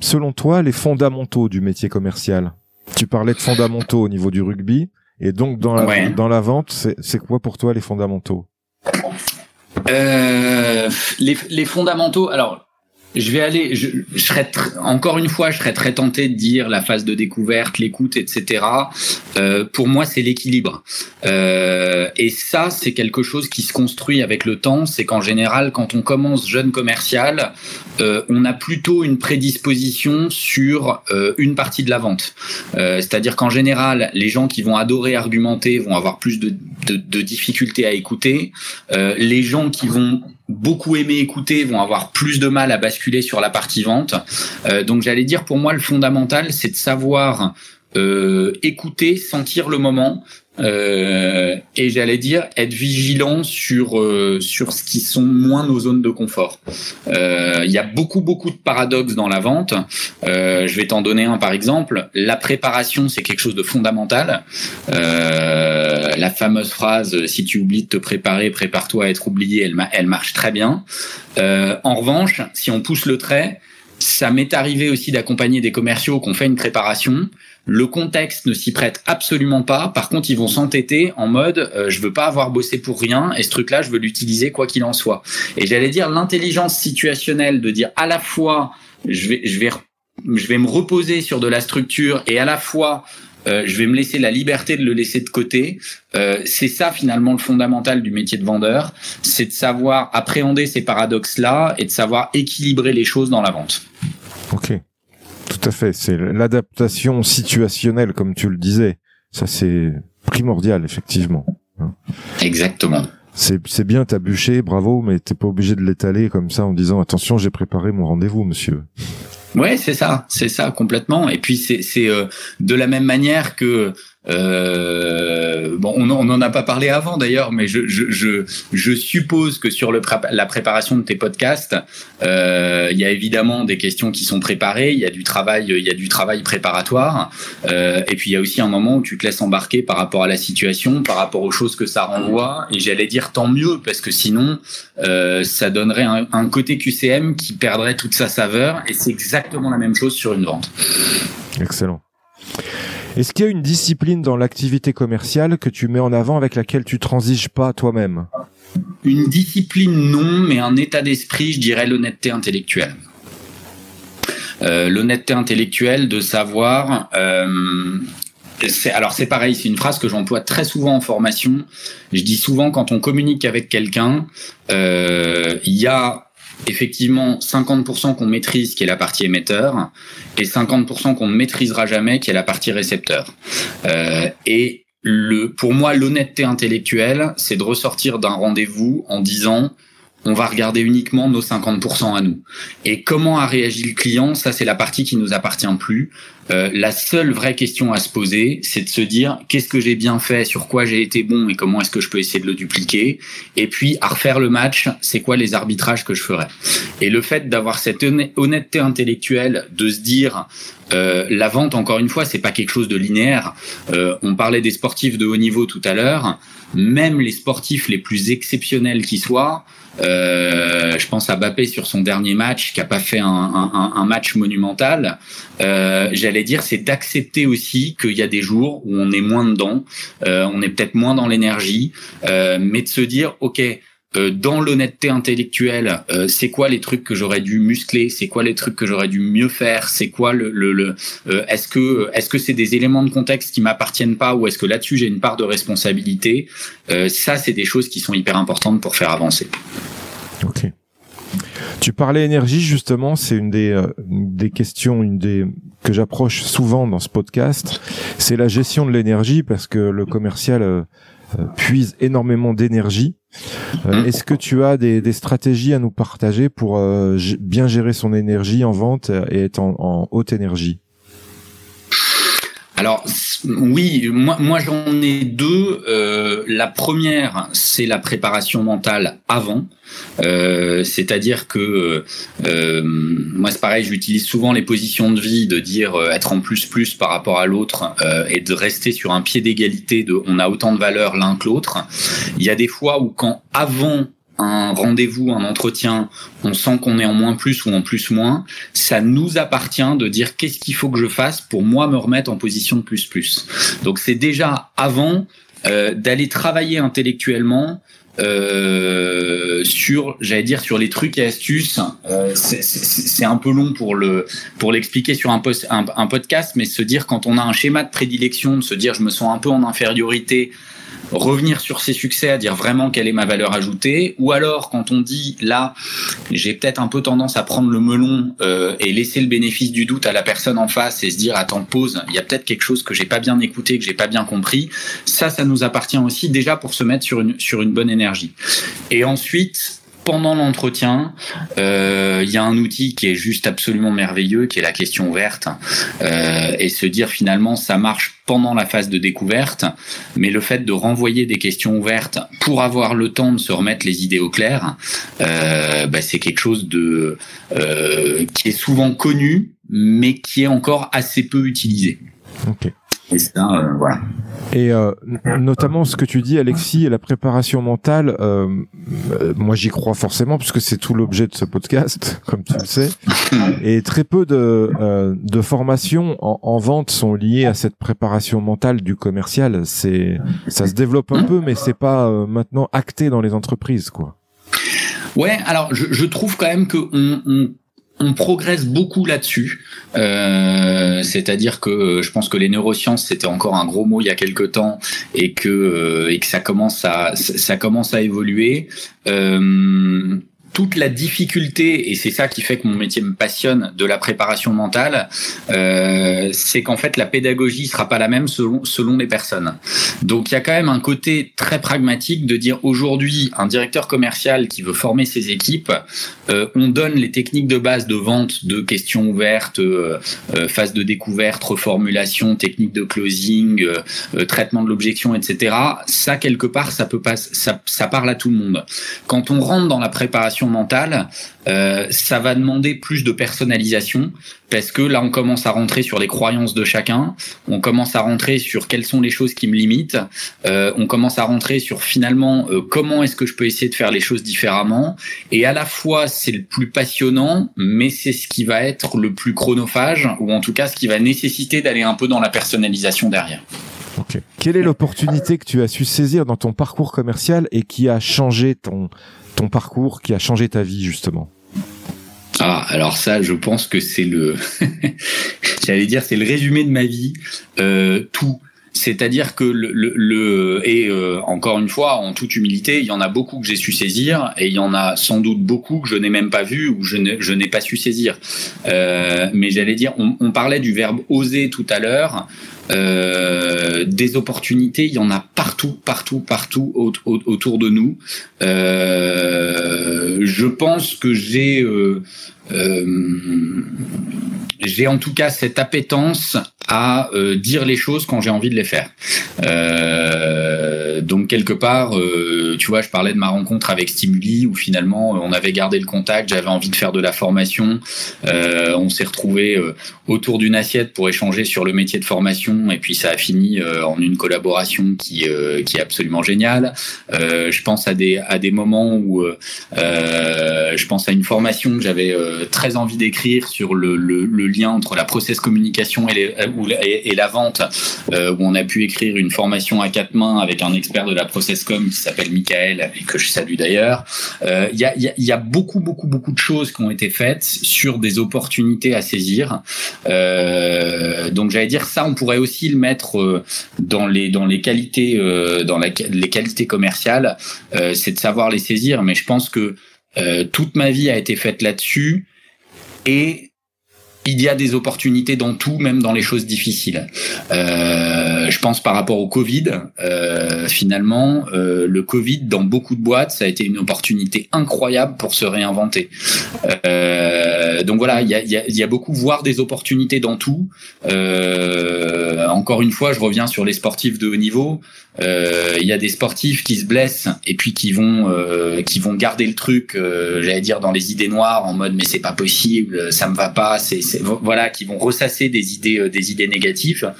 [SPEAKER 1] selon toi, les fondamentaux du métier commercial? Tu parlais de fondamentaux au niveau du rugby. Et donc dans la, dans la vente, c'est quoi pour toi les fondamentaux?
[SPEAKER 2] Euh, les, les, fondamentaux. Alors, je vais aller, je, je serais encore une fois, je serais très tenté de dire la phase de découverte, l'écoute, etc. Euh, pour moi, c'est l'équilibre. Euh, et ça, c'est quelque chose qui se construit avec le temps. C'est qu'en général, quand on commence jeune commercial, euh, on a plutôt une prédisposition sur euh, une partie de la vente. Euh, c'est-à-dire qu'en général, les gens qui vont adorer argumenter vont avoir plus de, de, de difficultés à écouter. Euh, les gens qui vont beaucoup aimé écouter vont avoir plus de mal à basculer sur la partie vente. Euh, donc j'allais dire pour moi le fondamental c'est de savoir euh, écouter, sentir le moment, euh, et j'allais dire être vigilant sur euh, sur ce qui sont moins nos zones de confort. Euh, il y a beaucoup beaucoup de paradoxes dans la vente. je vais t'en donner un par exemple. La préparation c'est quelque chose de fondamental. la fameuse phrase si tu oublies de te préparer, prépare-toi à être oublié, elle, elle marche très bien. en revanche, si on pousse le trait, ça m'est arrivé aussi d'accompagner des commerciaux qui ont fait une préparation. Le contexte ne s'y prête absolument pas. Par contre, ils vont s'entêter en mode euh, je veux pas avoir bossé pour rien et ce truc-là, je veux l'utiliser quoi qu'il en soit. Et j'allais dire l'intelligence situationnelle de dire à la fois je vais je vais je vais me reposer sur de la structure et à la fois euh, je vais me laisser la liberté de le laisser de côté. Euh, c'est ça finalement le fondamental du métier de vendeur, c'est de savoir appréhender ces paradoxes-là et de savoir équilibrer les choses dans la vente.
[SPEAKER 1] Ok, tout à fait. C'est l'adaptation situationnelle, comme tu le disais. Ça, c'est primordial, effectivement.
[SPEAKER 2] Hein. Exactement.
[SPEAKER 1] C'est bien, t'as bûché, bravo, mais t'es pas obligé de l'étaler comme ça en disant attention, j'ai préparé mon rendez-vous, monsieur.
[SPEAKER 2] Ouais, c'est ça, c'est ça complètement. Et puis c'est c'est euh, de la même manière que euh, bon, on n'en a pas parlé avant d'ailleurs, mais je, je, je, je, suppose que sur le la préparation de tes podcasts, euh, il y a évidemment des questions qui sont préparées, il y a du travail, il y a du travail préparatoire, euh, et puis il y a aussi un moment où tu te laisses embarquer par rapport à la situation, par rapport aux choses que ça renvoie, et j'allais dire tant mieux parce que sinon euh, ça donnerait un, un côté QCM qui perdrait toute sa saveur, et c'est exactement la même chose sur une vente.
[SPEAKER 1] Excellent. Est-ce qu'il y a une discipline dans l'activité commerciale que tu mets en avant avec laquelle tu transiges pas toi-même?
[SPEAKER 2] Une discipline non, mais un état d'esprit, je dirais l'honnêteté intellectuelle. Euh, l'honnêteté intellectuelle de savoir euh, alors c'est pareil, c'est une phrase que j'emploie très souvent en formation. Je dis souvent quand on communique avec quelqu'un, euh, il y a effectivement 50% qu'on maîtrise qui est la partie émetteur et 50% qu'on ne maîtrisera jamais qui est la partie récepteur. Euh, et le, pour moi, l'honnêteté intellectuelle, c'est de ressortir d'un rendez-vous en disant on va regarder uniquement nos 50% à nous. Et comment a réagi le client, ça c'est la partie qui nous appartient plus. Euh, la seule vraie question à se poser, c'est de se dire qu'est-ce que j'ai bien fait, sur quoi j'ai été bon et comment est-ce que je peux essayer de le dupliquer. Et puis à refaire le match, c'est quoi les arbitrages que je ferai. Et le fait d'avoir cette honnêteté intellectuelle, de se dire euh, la vente, encore une fois, c'est pas quelque chose de linéaire. Euh, on parlait des sportifs de haut niveau tout à l'heure. Même les sportifs les plus exceptionnels qui soient, euh, je pense à Bappé sur son dernier match, qui a pas fait un, un, un match monumental. Euh, J'allais dire, c'est d'accepter aussi qu'il y a des jours où on est moins dedans, euh, on est peut-être moins dans l'énergie, euh, mais de se dire, ok, dans l'honnêteté intellectuelle, euh, c'est quoi les trucs que j'aurais dû muscler, c'est quoi les trucs que j'aurais dû mieux faire, c'est quoi le, le, le euh, est-ce que est-ce que c'est des éléments de contexte qui m'appartiennent pas ou est-ce que là-dessus j'ai une part de responsabilité? Ça, c'est des choses qui sont hyper importantes pour faire avancer.
[SPEAKER 1] Ok. Tu parlais énergie justement, c'est une des des questions, une des que j'approche souvent dans ce podcast, c'est la gestion de l'énergie parce que le commercial puise énormément d'énergie euh, mm. Est-ce que tu as des, stratégies à nous partager pour euh, bien gérer son énergie en vente et être en, haute énergie?
[SPEAKER 2] Alors oui, moi, moi j'en ai deux. Euh, la première, c'est la préparation mentale avant. Euh, c'est-à-dire que euh, moi c'est pareil, j'utilise souvent les positions de vie, de dire euh, être en plus plus par rapport à l'autre et de rester sur un pied d'égalité. De on a autant de valeur l'un que l'autre. Il y a des fois où quand avant un rendez-vous, un entretien, on sent qu'on est en moins plus ou en plus moins, ça nous appartient de dire qu'est-ce qu'il faut que je fasse pour moi me remettre en position de plus plus. Donc c'est déjà avant d'aller travailler intellectuellement euh, sur, j'allais dire, sur les trucs et astuces. Euh, c'est un peu long pour le pour l'expliquer sur un, post, un, un, podcast, mais se dire quand on a un schéma de prédilection, de se dire je me sens un peu en infériorité revenir sur ses succès, à dire vraiment quelle est ma valeur ajoutée, ou alors quand on dit là, j'ai peut-être un peu tendance à prendre le melon euh, et laisser le bénéfice du doute à la personne en face et se dire attends pause, il y a peut-être quelque chose que j'ai pas bien écouté, que j'ai pas bien compris. Ça, ça nous appartient aussi déjà pour se mettre sur une sur une bonne énergie. Et ensuite, pendant l'entretien, euh, il y a un outil qui est juste absolument merveilleux, qui est la question ouverte, euh, et se dire finalement ça marche pendant la phase de découverte, mais le fait de renvoyer des questions ouvertes pour avoir le temps de se remettre les idées au clair, euh, bah, c'est quelque chose de qui est souvent connu, mais qui est encore assez peu utilisé.
[SPEAKER 1] Okay.
[SPEAKER 2] Et euh, voilà.
[SPEAKER 1] Et euh, notamment ce que tu dis, Alexis, la préparation mentale, euh, moi j'y crois forcément puisque c'est tout l'objet de ce podcast, comme tu le sais. Et très peu de, de formations en, en, vente sont liées à cette préparation mentale du commercial. C'est, ça se développe un peu, mais c'est pas maintenant acté dans les entreprises, quoi.
[SPEAKER 2] Ouais, alors je, je trouve quand même que on, on on progresse beaucoup là-dessus. Euh, c'est-à-dire que euh, je pense que les neurosciences c'était encore un gros mot il y a quelque temps et que euh, et que ça commence à ça commence à évoluer toute la difficulté, et c'est ça qui fait que mon métier me passionne, de la préparation mentale, euh, c'est qu'en fait la pédagogie sera pas la même selon, selon les personnes. Donc il y a quand même un côté très pragmatique de dire aujourd'hui un directeur commercial qui veut former ses équipes, euh, on donne les techniques de base de vente, de questions ouvertes, euh, euh phase de découverte, reformulation, technique de closing, traitement de l'objection, etc. Ça quelque part ça peut pas, ça parle à tout le monde. Quand on rentre dans la préparation mentale, euh, ça va demander plus de personnalisation parce que là on commence à rentrer sur les croyances de chacun, on commence à rentrer sur quelles sont les choses qui me limitent, euh, on commence à rentrer sur finalement euh, comment est-ce que je peux essayer de faire les choses différemment et à la fois c'est le plus passionnant mais c'est ce qui va être le plus chronophage ou en tout cas ce qui va nécessiter d'aller un peu dans la personnalisation derrière.
[SPEAKER 1] Quelle est l'opportunité que tu as su saisir dans ton parcours commercial et qui a changé ton, ton parcours qui a changé ta vie justement
[SPEAKER 2] ah, alors ça, je pense que c'est le, j'allais dire, c'est le résumé de ma vie. Euh, tout. C'est-à-dire que le, le, et euh, encore une fois, en toute humilité, il y en a beaucoup que j'ai su saisir et il y en a sans doute beaucoup que je n'ai même pas vu ou je n'ai, je n'ai pas su saisir. Euh, mais j'allais dire, on, on, parlait du verbe oser tout à l'heure. Euh, des opportunités, il y en a partout, partout, partout autour de nous. Euh, je pense que j'ai euh, euh, j'ai en tout cas cette appétence à euh, dire les choses quand j'ai envie de les faire. Euh, donc quelque part, euh, tu vois, je parlais de ma rencontre avec Stimuli où finalement on avait gardé le contact, j'avais envie de faire de la formation, euh, on s'est retrouvé autour d'une assiette pour échanger sur le métier de formation et puis ça a fini en une collaboration qui est absolument géniale. je pense à des à des moments où je pense à une formation que j'avais très envie d'écrire sur le, le, lien entre la process communication et, et, et la vente, euh, où on a pu écrire une formation à quatre mains avec un expert de la process com qui s'appelle Michael et que je salue d'ailleurs. Euh, il y, a, y, y, a, beaucoup, beaucoup, beaucoup de choses qui ont été faites sur des opportunités à saisir. Euh, donc j'allais dire ça, on pourrait aussi le mettre euh, dans les dans les qualités euh, dans les qualités commerciales, c'est de savoir les saisir. Mais je pense que toute ma vie a été faite là-dessus et il y a des opportunités dans tout, même dans les choses difficiles. Euh, je pense par rapport au Covid, euh, finalement, euh, le Covid dans beaucoup de boîtes, ça a été une opportunité incroyable pour se réinventer. Donc voilà, il y a, y, a, y a, beaucoup voir des opportunités dans tout. Encore une fois, je reviens sur les sportifs de haut niveau. Il y a des sportifs qui se blessent et puis qui vont qui vont garder le truc, j'allais dire dans les idées noires en mode mais c'est pas possible, ça me va pas, c'est voilà, qui vont ressasser des idées, euh, des idées négatives.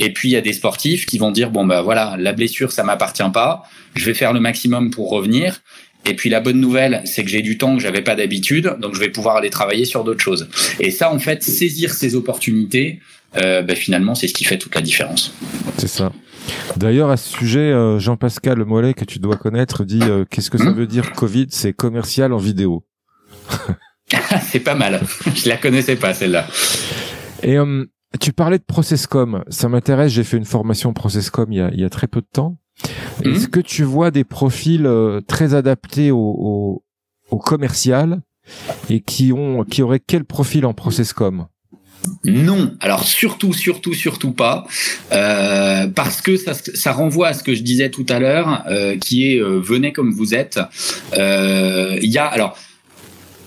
[SPEAKER 2] Et puis il y a des sportifs qui vont dire bon bah voilà, la blessure ça m'appartient pas, je vais faire le maximum pour revenir. Et puis la bonne nouvelle, c'est que j'ai du temps que j'avais pas d'habitude, donc je vais pouvoir aller travailler sur d'autres choses. Et ça, en fait, saisir ces opportunités, euh, bah, finalement, c'est ce qui fait toute la différence.
[SPEAKER 1] C'est ça. D'ailleurs, à ce sujet, euh, Jean-Pascal Mollet, que tu dois connaître, dit euh, qu'est-ce que ça hmm veut dire Covid? C'est commercial en vidéo.
[SPEAKER 2] c'est pas mal. Je la connaissais pas celle-là.
[SPEAKER 1] Et euh, tu parlais de Processcom. Ça m'intéresse. J'ai fait une formation Processcom il y a, il y a très peu de temps. Mhm. Est-ce que tu vois des profils euh, très adaptés au, au, au, commercial et qui ont qui auraient quel profil en Processcom?
[SPEAKER 2] Non, alors surtout, surtout, surtout pas, euh, parce que ça, ça, renvoie à ce que je disais tout à l'heure, euh, qui est euh, venez comme vous êtes. Il y a alors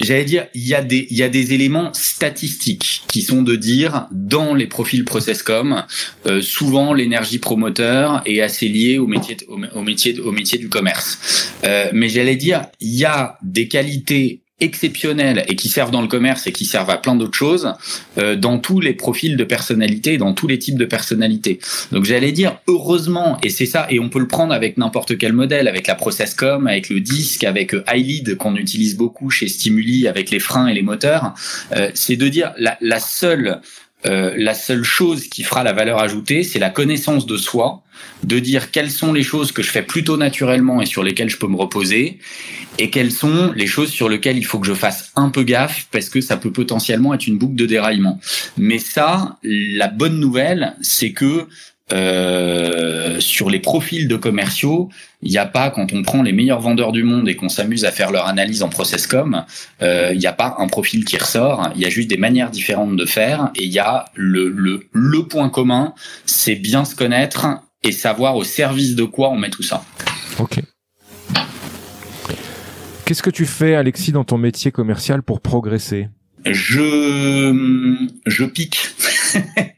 [SPEAKER 2] J'allais dire, il y a des il y a des éléments statistiques qui sont de dire dans les profils Processcom, euh, souvent l'énergie promoteur est assez liée au métier au, métier au métier du commerce. Euh, mais j'allais dire, il y a des qualités exceptionnels et qui servent dans le commerce et qui servent à plein d'autres choses euh, dans tous les profils de personnalité, dans tous les types de personnalités. Donc j'allais dire heureusement et c'est ça et on peut le prendre avec n'importe quel modèle, avec la Processcom, avec le disque, avec euh, iLead qu'on utilise beaucoup chez Stimuli, avec les freins et les moteurs. Euh, c'est de dire la, la seule euh, la seule chose qui fera la valeur ajoutée, c'est la connaissance de soi, de dire quelles sont les choses que je fais plutôt naturellement et sur lesquelles je peux me reposer, et quelles sont les choses sur lesquelles il faut que je fasse un peu gaffe parce que ça peut potentiellement être une boucle de déraillement. Mais ça, la bonne nouvelle, c'est que euh, sur les profils de commerciaux, il n'y a pas, quand on prend les meilleurs vendeurs du monde et qu'on s'amuse à faire leur analyse en processcom, euh, il n'y a pas un profil qui ressort, il y a juste des manières différentes de faire et il y a le, le, le point commun, c'est bien se connaître et savoir au service de quoi on met tout ça.
[SPEAKER 1] Ok. Qu'est-ce que tu fais, Alexis, dans ton métier commercial pour progresser?
[SPEAKER 2] Je je pique.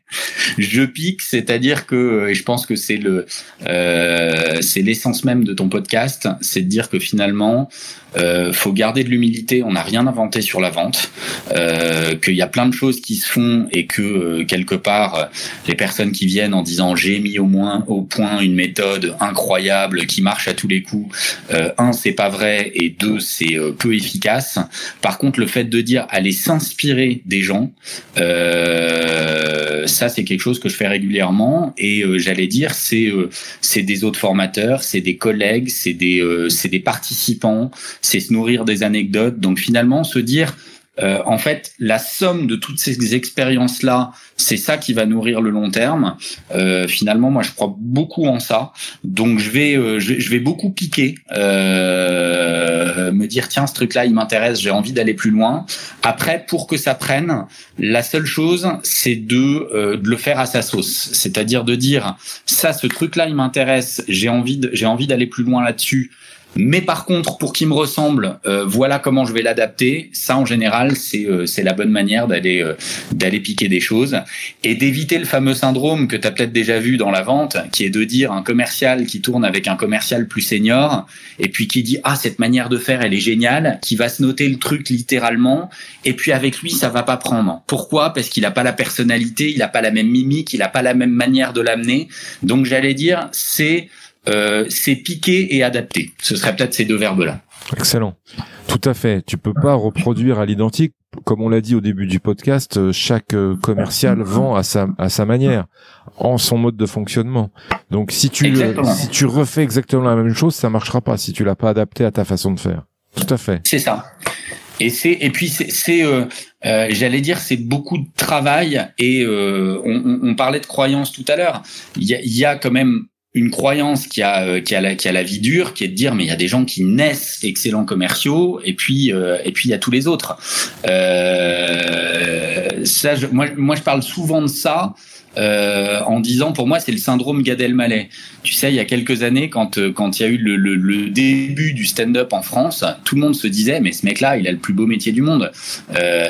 [SPEAKER 2] je pique, c'est-à-dire que, et je pense que c'est le, euh, c'est l'essence même de ton podcast, c'est de dire que finalement, euh, faut garder de l'humilité. On n'a rien inventé sur la vente, euh, qu'il y a plein de choses qui se font et que euh, quelque part, les personnes qui viennent en disant j'ai mis au moins au point une méthode incroyable qui marche à tous les coups. Euh, un, c'est pas vrai et deux, c'est euh, peu efficace. Par contre, le fait de dire aller s'inspirer des gens, ça c'est quelque chose que je fais régulièrement et j'allais dire c'est c'est des autres formateurs, c'est des collègues, c'est des c'est des participants c'est se nourrir des anecdotes. Donc finalement, se dire euh, en fait, la somme de toutes ces expériences-là, c'est ça qui va nourrir le long terme. Euh, finalement, moi, je crois beaucoup en ça. Donc, je vais, euh, je, vais beaucoup piquer, me dire tiens, ce truc-là, il m'intéresse, j'ai envie d'aller plus loin. Après, pour que ça prenne, la seule chose, c'est de, de le faire à sa sauce. C'est-à-dire de dire ça, ce truc-là, il m'intéresse, j'ai envie, j'ai envie d'aller plus loin là-dessus. Mais par contre, pour qu'il me ressemble, euh, voilà comment je vais l'adapter. Ça, en général, c'est euh, c'est la bonne manière d'aller euh, d'aller piquer des choses et d'éviter le fameux syndrome que tu as peut-être déjà vu dans la vente, qui est de dire un commercial qui tourne avec un commercial plus senior et puis qui dit ah cette manière de faire elle est géniale, qui va se noter le truc littéralement et puis avec lui ça va pas prendre. Pourquoi? Parce qu'il a pas la personnalité, il a pas la même mimique, il a pas la même manière de l'amener. Donc j'allais dire c'est euh, c'est piquer et adapter. Ce serait peut-être ces deux verbes-là.
[SPEAKER 1] Excellent. Tout à fait. Tu peux pas reproduire à l'identique. Comme on l'a dit au début du podcast, euh, chaque euh, commercial vend à sa, à sa manière, en son mode de fonctionnement. Donc si tu, si tu refais exactement la même chose, ça marchera pas si tu l'as pas adapté à ta façon de faire. Tout à fait.
[SPEAKER 2] C'est ça. Et c'est et puis c'est euh, j'allais dire c'est beaucoup de travail et on, on, parlait de croyances tout à l'heure. Il y a, y a quand même une croyance qui a euh, qui a la qui a la vie dure qui est de dire mais il y a des gens qui naissent excellents commerciaux et puis euh, et puis il y a tous les autres euh, ça moi moi je parle souvent de ça en disant pour moi c'est le syndrome Gad Elmaleh. Tu sais, il y a quelques années, quand quand il y a eu le, début du stand-up en France, tout le monde se disait mais ce mec-là, il a le plus beau métier du monde.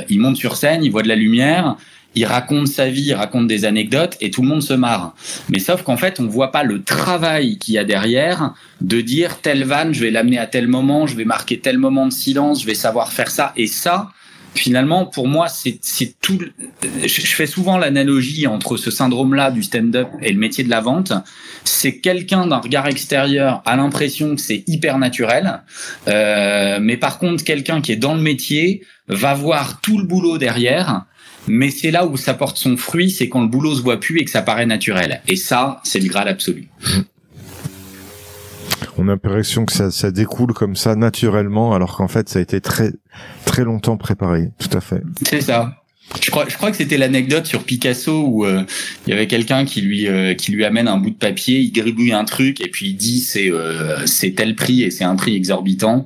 [SPEAKER 2] Il monte sur scène, il voit de la lumière, il raconte sa vie, il raconte des anecdotes et tout le monde se marre. Mais sauf qu'en fait, on voit pas le travail qu'il y a derrière de dire telle vanne, je vais l'amener à tel moment, je vais marquer tel moment de silence, je vais savoir faire ça. Et ça, finalement, pour moi, c'est tout. Je fais souvent l'analogie entre ce syndrome-là du stand-up et le métier de la vente. C'est quelqu'un d'un regard extérieur a l'impression que c'est hyper naturel, euh, mais par contre, quelqu'un qui est dans le métier va voir tout le boulot derrière mais c'est là où ça porte son fruit, c'est quand le boulot se voit plus et que ça paraît naturel. Et ça, c'est le graal absolu.
[SPEAKER 1] On a l'impression que ça, ça découle comme ça naturellement, alors qu'en fait, ça a été très, très longtemps préparé. Tout à fait.
[SPEAKER 2] C'est ça. Je crois, je crois que c'était l'anecdote sur Picasso où euh, il y avait quelqu'un qui lui euh, qui lui amène un bout de papier, il gribouille un truc et puis il dit c'est euh, c'est tel prix et c'est un prix exorbitant.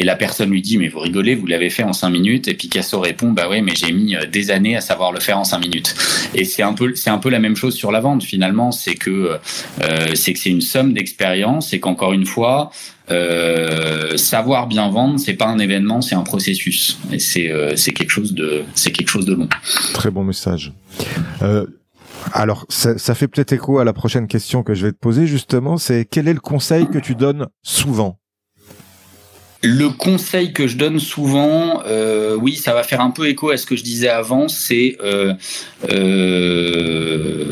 [SPEAKER 2] Et la personne lui dit, mais vous rigolez, vous l'avez fait en cinq minutes. Et Picasso répond, bah ouais, mais j'ai mis euh, des années à savoir le faire en cinq minutes. Et c'est un peu, c'est un peu la même chose sur la vente finalement. C'est que euh, c'est que c'est une somme d'expérience et qu'encore une fois, euh, savoir bien vendre, c'est pas un événement, c'est un processus. Et c'est euh, c'est quelque chose de c'est quelque chose de long.
[SPEAKER 1] Très bon message. Euh, alors, ça, ça fait peut-être écho à la prochaine question que je vais te poser justement. C'est quel est le conseil que tu donnes souvent?
[SPEAKER 2] Le conseil que je donne souvent, euh, oui, ça va faire un peu écho à ce que je disais avant, c'est euh, euh,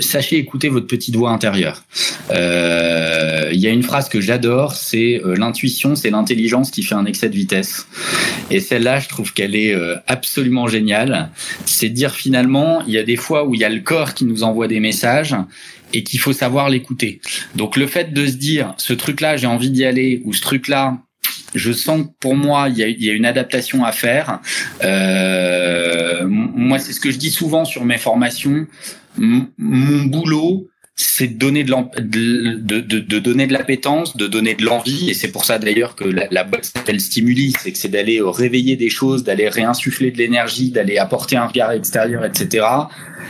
[SPEAKER 2] sachez écouter votre petite voix intérieure. Euh, il y a une phrase que j'adore, c'est euh, l'intuition, c'est l'intelligence qui fait un excès de vitesse. Et celle-là, je trouve qu'elle est euh, absolument géniale. C'est dire finalement, il y a des fois où il y a le corps qui nous envoie des messages et qu'il faut savoir l'écouter. Donc le fait de se dire, ce truc-là, j'ai envie d'y aller, ou ce truc-là, je sens que pour moi, il y a, une adaptation à faire. Euh, moi, c'est ce que je dis souvent sur mes formations. mon boulot, c'est donner de, de, de, de, donner de l'appétence, de donner de l'envie, et c'est pour ça d'ailleurs que la, la boîte s'appelle Stimuli, c'est que c'est d'aller réveiller des choses, d'aller réinsuffler de l'énergie, d'aller apporter un regard extérieur, etc.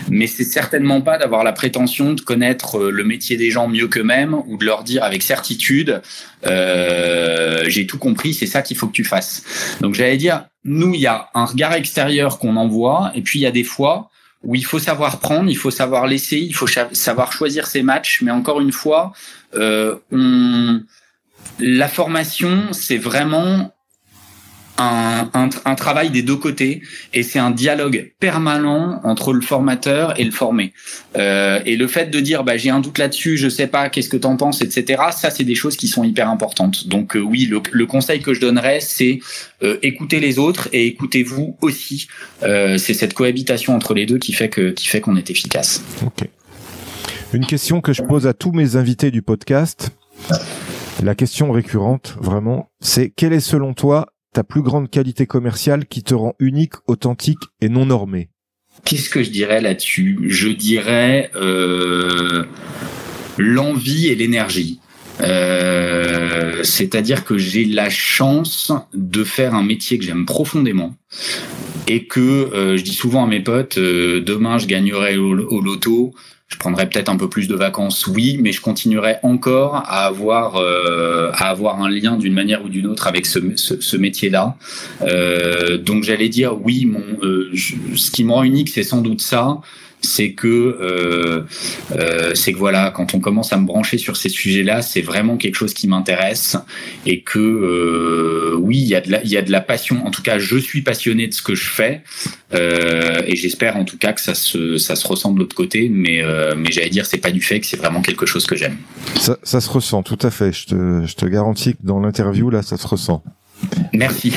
[SPEAKER 2] Mais c'est certainement pas d'avoir la prétention de connaître euh, le métier des gens mieux qu'eux-mêmes ou de leur dire avec certitude, euh, j'ai tout compris, c'est ça qu'il faut que tu fasses. Donc j'allais dire, nous, il y a un regard extérieur qu'on envoie, et puis il y a des fois où il faut savoir prendre, il faut savoir laisser, il faut savoir choisir ses matchs. Mais encore une fois, euh, la formation, c'est vraiment un, un, un, travail des deux côtés et c'est un dialogue permanent entre le formateur et le formé. Euh, et le fait de dire bah j'ai un doute là-dessus, je sais pas, qu'est-ce que t'en penses, etc. Ça c'est des choses qui sont hyper importantes. Donc euh, oui, le, le, conseil que je donnerais c'est euh, écoutez les autres et écoutez-vous aussi. Euh, c'est cette cohabitation entre les deux qui fait que qui fait qu'on est efficace.
[SPEAKER 1] Ok. Une question que je pose à tous mes invités du podcast. La question récurrente, vraiment, c'est quel est selon toi ta plus grande qualité commerciale qui te rend unique, authentique et non normé
[SPEAKER 2] Qu'est-ce que je dirais là-dessus? Je dirais euh, l'envie et l'énergie. Euh, c'est-à-dire que j'ai la chance de faire un métier que j'aime profondément et que euh, je dis souvent à mes potes, demain je gagnerai au, loto, je prendrais peut-être un peu plus de vacances, oui, mais je continuerai encore à avoir à avoir un lien d'une manière ou d'une autre avec ce, ce, métier-là. donc j'allais dire oui, mon ce qui me rend unique, c'est sans doute ça c'est que euh, euh, c'est que voilà, quand on commence à me brancher sur ces sujets-là, c'est vraiment quelque chose qui m'intéresse et que euh, oui, il y a de la il y a de la passion. En tout cas, je suis passionné de ce que je fais et j'espère en tout cas que ça se ça se ressent de l'autre côté. Mais mais j'allais dire, c'est pas du fait que c'est vraiment quelque chose que j'aime.
[SPEAKER 1] Ça, ça se ressent tout à fait. Je te je te garantis que dans l'interview là, ça se ressent.
[SPEAKER 2] Merci.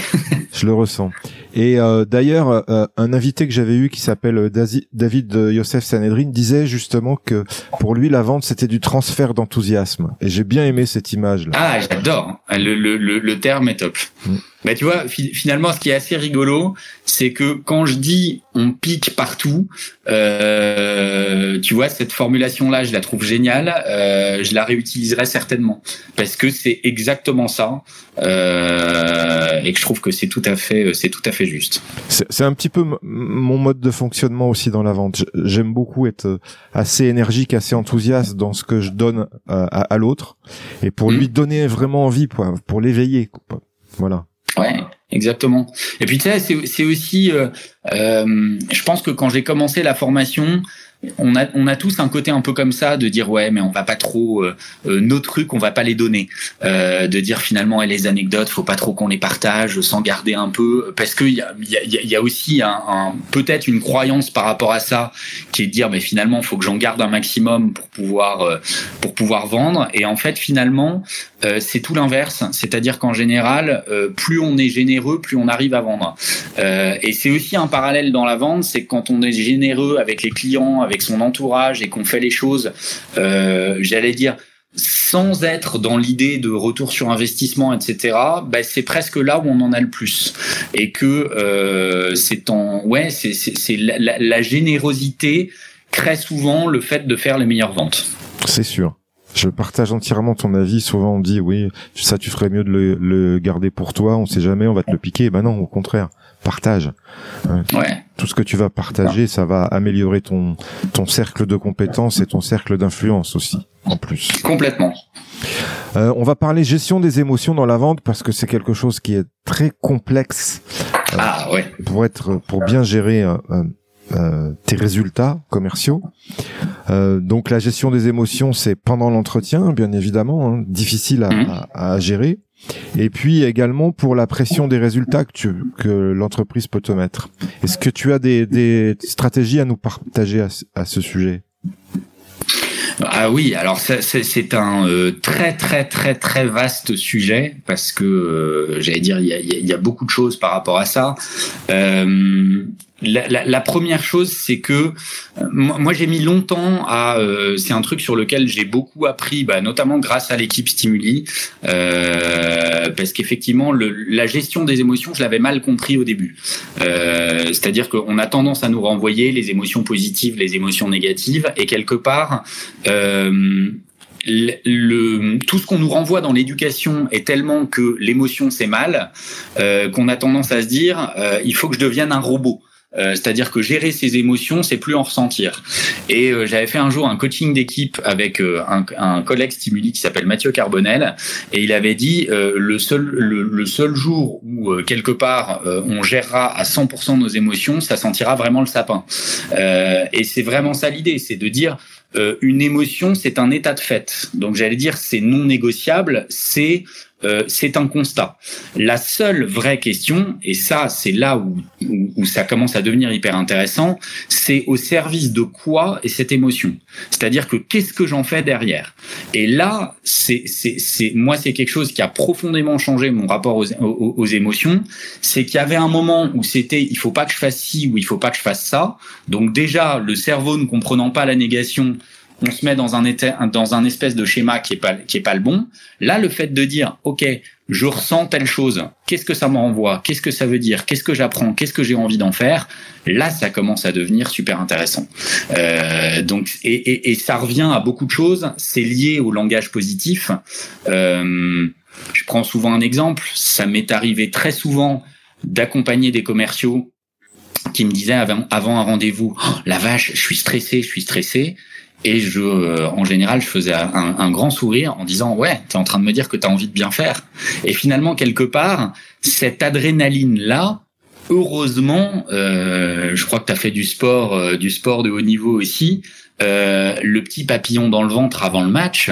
[SPEAKER 1] je le ressens. Et euh, d'ailleurs, euh, un invité que j'avais eu qui s'appelle euh, David Yosef Sanedrin disait justement que pour lui la vente c'était du transfert d'enthousiasme. Et j'ai bien aimé cette image là.
[SPEAKER 2] Ah, j'adore. Le, le, le, terme est top. Mm. Bah, tu vois, finalement, ce qui est assez rigolo, c'est que quand je dis on pique partout, euh, tu vois, cette formulation-là, je la trouve géniale. Euh, je la réutiliserai certainement parce que c'est exactement ça euh, et que je trouve que c'est tout à fait, c'est tout à fait juste.
[SPEAKER 1] C'est un petit peu mon mode de fonctionnement aussi dans la vente. J'aime beaucoup être assez énergique, assez enthousiaste dans ce que je donne à, à, l'autre et pour mmh. lui donner vraiment envie, pour, pour l'éveiller. Voilà.
[SPEAKER 2] Ouais, exactement. Et puis tu sais, c'est aussi, euh, euh, je pense que quand j'ai commencé la formation, on a, on a tous un côté un peu comme ça de dire ouais mais on va pas trop euh, euh, nos trucs on va pas les donner. Euh, de dire finalement et les anecdotes faut pas trop qu'on les partage sans garder un peu parce que il y a, y, y a aussi un, un peut-être une croyance par rapport à ça qui est de dire mais finalement faut que j'en garde un maximum pour pouvoir euh, pour pouvoir vendre. Et en fait finalement c'est tout l'inverse. C'est-à-dire qu'en général plus on est généreux plus on arrive à vendre. Et c'est aussi un parallèle dans la vente c'est quand on est généreux avec les clients son entourage et qu'on fait les choses, euh, j'allais dire, sans être dans l'idée de retour sur investissement, etc., bah, c'est presque là où on en a le plus. Et que euh, c'est en ouais, c'est la, la, générosité crée souvent le fait de faire les meilleures ventes.
[SPEAKER 1] C'est sûr. Je partage entièrement ton avis. Souvent on dit oui, ça tu ferais mieux de le, le garder pour toi. On sait jamais, on va te le piquer. Ben non, au contraire partage.
[SPEAKER 2] Hein. Ouais.
[SPEAKER 1] Tout ce que tu vas partager, ça va améliorer ton ton cercle de compétences et ton cercle d'influence aussi, en plus.
[SPEAKER 2] Complètement.
[SPEAKER 1] Euh, on va parler gestion des émotions dans la vente parce que c'est quelque chose qui est très complexe.
[SPEAKER 2] Euh, ah ouais.
[SPEAKER 1] Pour être, pour bien gérer euh, euh tes résultats commerciaux. donc la gestion des émotions, c'est pendant l'entretien, bien évidemment, hein, difficile à, mmh. à, à, gérer et puis également pour la pression des résultats que, l'entreprise peut te mettre. Est-ce que tu as des, stratégies à nous partager à, ce sujet?
[SPEAKER 2] Ah oui, alors c'est un euh, très très très très vaste sujet parce que euh, j'allais dire il y a, y a, beaucoup de choses par rapport à ça. Euh, la, la, la, première chose, c'est que euh, moi, j'ai mis longtemps à. Euh, c'est un truc sur lequel j'ai beaucoup appris, bah, notamment grâce à l'équipe Stimuli, euh, parce qu'effectivement, la gestion des émotions, je l'avais mal compris au début. Euh, C'est-à-dire qu'on a tendance à nous renvoyer les émotions positives, les émotions négatives, et quelque part. Euh, le, tout ce qu'on nous renvoie dans l'éducation est tellement que l'émotion c'est mal qu'on a tendance à se dire il faut que je devienne un robot. Euh, c'est-à-dire que gérer ses émotions, c'est plus en ressentir. Et euh, j'avais fait un jour un coaching d'équipe avec euh, un, un, collègue stimuli qui s'appelle Mathieu Carbonel, et il avait dit le seul le, seul jour où quelque part on gérera à 100% nos émotions, ça sentira vraiment le sapin. et c'est vraiment ça l'idée, c'est de dire une émotion, c'est un état de fait. Donc j'allais dire c'est non négociable, c'est euh, c'est un constat. La seule vraie question, et ça c'est là où, où, ça commence à devenir hyper intéressant, c'est au service de quoi est cette émotion? C'est-à-dire que qu'est-ce que j'en fais derrière? Et là, c'est, c'est, c'est, moi c'est quelque chose qui a profondément changé mon rapport aux, aux, aux émotions. C'est qu'il y avait un moment où c'était il faut pas que je fasse ci ou il faut pas que je fasse ça. Donc déjà, le cerveau ne comprenant pas la négation, on se met dans un dans un espèce de schéma qui est pas qui est pas le bon. Là, le fait de dire, ok, je ressens telle chose, qu'est-ce que ça me renvoie, qu'est-ce que ça veut dire, qu'est-ce que j'apprends, qu'est-ce que j'ai envie d'en faire, là, ça commence à devenir super intéressant. Euh, donc, et, et, et, ça revient à beaucoup de choses. C'est lié au langage positif. Euh, je prends souvent un exemple. Ça m'est arrivé très souvent d'accompagner des commerciaux qui me disaient avant, avant un rendez-vous, oh, la vache, je suis stressé, je suis stressé. Et je, euh, en général, je faisais un, un, grand sourire en disant ouais, t'es en train de me dire que t'as envie de bien faire. Et finalement, quelque part, cette adrénaline là, heureusement, euh, je crois que t'as fait du sport, euh, du sport de haut niveau aussi. Euh, le petit papillon dans le ventre avant le match,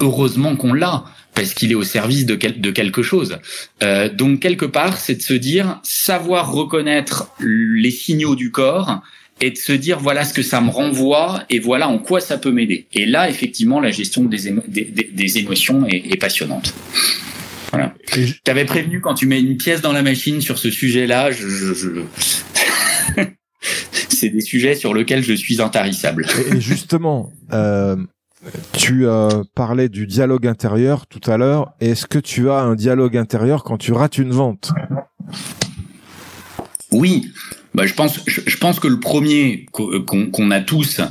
[SPEAKER 2] heureusement qu'on l'a parce qu'il est au service de, de quelque chose. Euh, donc quelque part, c'est de se dire savoir reconnaître les signaux du corps et de se dire voilà ce que ça me renvoie et voilà en quoi ça peut m'aider. Et là, effectivement, la gestion des, des, des émotions est, est, passionnante. Voilà. Je t'avais prévenu quand tu mets une pièce dans la machine sur ce sujet-là, je, je, je... c'est des sujets sur lesquels je suis intarissable.
[SPEAKER 1] Et justement, euh, tu euh, parlais du dialogue intérieur tout à l'heure. Est-ce que tu as un dialogue intérieur quand tu rates une vente?
[SPEAKER 2] Oui, bah, je pense, que le premier qu'on a tous,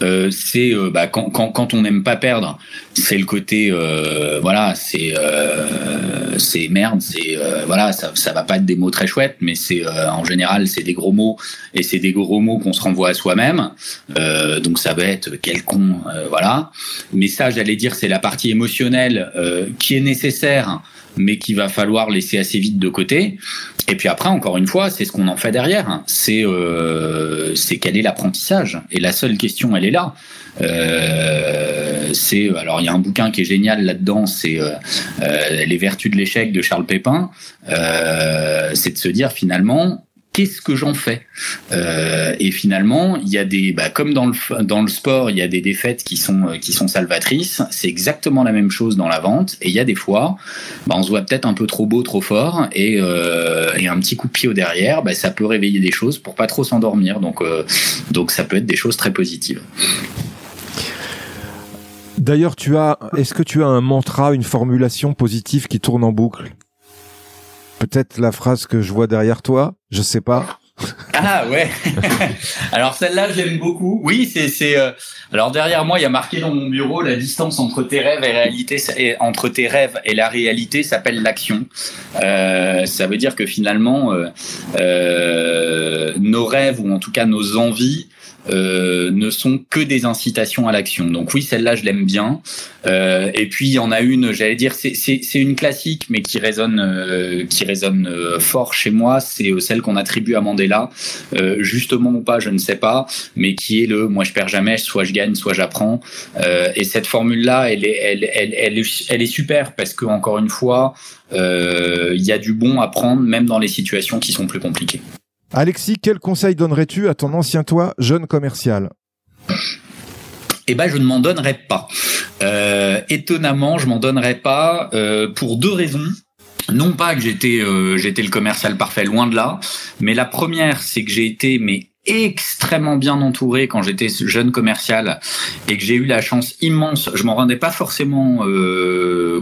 [SPEAKER 2] euh, c'est euh, bah, quand, on n'aime pas perdre, c'est le côté euh, voilà, c'est euh, c'est merde, c'est euh, voilà, ça, ça va pas être des mots très chouettes, mais c'est en général c'est des gros mots et c'est des gros mots qu'on se renvoie à soi-même. donc ça va être quel con, voilà. Mais ça, j'allais dire, c'est la partie émotionnelle qui est nécessaire mais qu'il va falloir laisser assez vite de côté. Et puis après, encore une fois, c'est ce qu'on en fait derrière. C'est euh, c'est quel est l'apprentissage? Et la seule question, elle est là. Euh, c'est alors il y a un bouquin qui est génial là-dedans, c'est euh, euh les vertus de l'échec de Charles Pépin. Euh, c'est de se dire finalement qu'est-ce que j'en fais? Euh, Et finalement, il y a des, bah, comme dans le dans le sport, il y a des défaites qui sont qui sont salvatrices. C'est exactement la même chose dans la vente. Et il y a des fois, bah, on se voit peut-être un peu trop beau, trop fort, et, euh, un petit coup de pied au derrière, bah, ça peut réveiller des choses pour pas trop s'endormir. Donc euh, donc ça peut être des choses très positives.
[SPEAKER 1] D'ailleurs, tu as, est-ce que tu as un mantra, une formulation positive qui tourne en boucle? Peut-être la phrase que je vois derrière toi, je sais pas.
[SPEAKER 2] Ah ouais. alors celle-là, j'aime beaucoup. Oui, c'est c'est. Euh, alors derrière moi, il y a marqué dans mon bureau la distance entre tes rêves et réalité, et, entre tes rêves et la réalité s'appelle l'action. Euh, ça veut dire que finalement, euh, euh nos rêves ou en tout cas nos envies euh, ne sont que des incitations à l'action. Donc oui, celle-là, je l'aime bien. Euh, et puis il y en a une, j'allais dire, c'est une classique, mais qui résonne, euh, qui résonne euh, fort chez moi. C'est euh, celle qu'on attribue à Mandela, justement ou pas, je ne sais pas, mais qui est le moi je perds jamais, soit je gagne, soit j'apprends. et cette formule-là, elle est, elle, elle, elle, elle est super parce que encore une fois, il y a du bon à prendre, même dans les situations qui sont plus compliquées.
[SPEAKER 1] Alexis, quel conseil donnerais-tu à ton ancien toi, jeune commercial?
[SPEAKER 2] Eh ben, je ne m'en donnerais pas. Euh, étonnamment, je m'en donnerais pas euh, pour deux raisons. Non pas que j'étais euh, j'étais le commercial parfait, loin de là. Mais la première, c'est que j'ai été mais extrêmement bien entouré quand j'étais jeune commercial et que j'ai eu la chance immense. Je m'en rendais pas forcément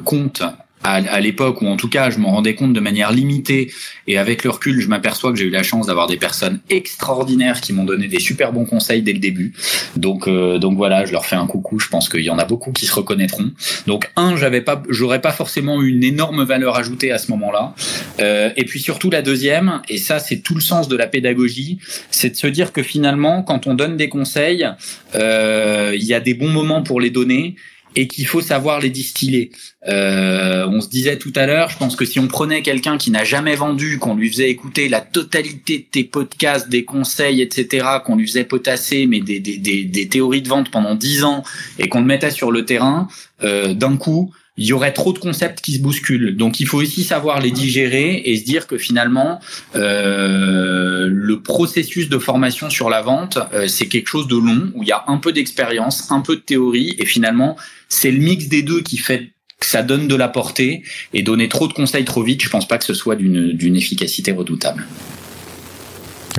[SPEAKER 2] compte à, l'époque, ou en tout cas, je m'en rendais compte de manière limitée. Et avec le recul, je m'aperçois que j'ai eu la chance d'avoir des personnes extraordinaires qui m'ont donné des super bons conseils dès le début. Donc, euh, donc voilà, je leur fais un coucou. Je pense qu'il y en a beaucoup qui se reconnaîtront. Donc, un, j'avais pas, j'aurais pas forcément une énorme valeur ajoutée à ce moment-là. Euh, et puis surtout la deuxième, et ça, c'est tout le sens de la pédagogie, c'est de se dire que finalement, quand on donne des conseils, euh, il y a des bons moments pour les donner et qu'il faut savoir les distiller. Euh, on se disait tout à l'heure, je pense que si on prenait quelqu'un qui n'a jamais vendu, qu'on lui faisait écouter la totalité de tes podcasts, des conseils, etc., qu'on lui faisait potasser mais des, des, des, des théories de vente pendant dix ans et qu'on le mettait sur le terrain, euh, d'un coup, il y aurait trop de concepts qui se bousculent. Donc il faut aussi savoir les digérer et se dire que finalement euh, le processus de formation sur la vente euh, c'est quelque chose de long où il y a un peu d'expérience, un peu de théorie et finalement c'est le mix des deux qui fait que ça donne de la portée et donner trop de conseils trop vite, je pense pas que ce soit d'une efficacité redoutable.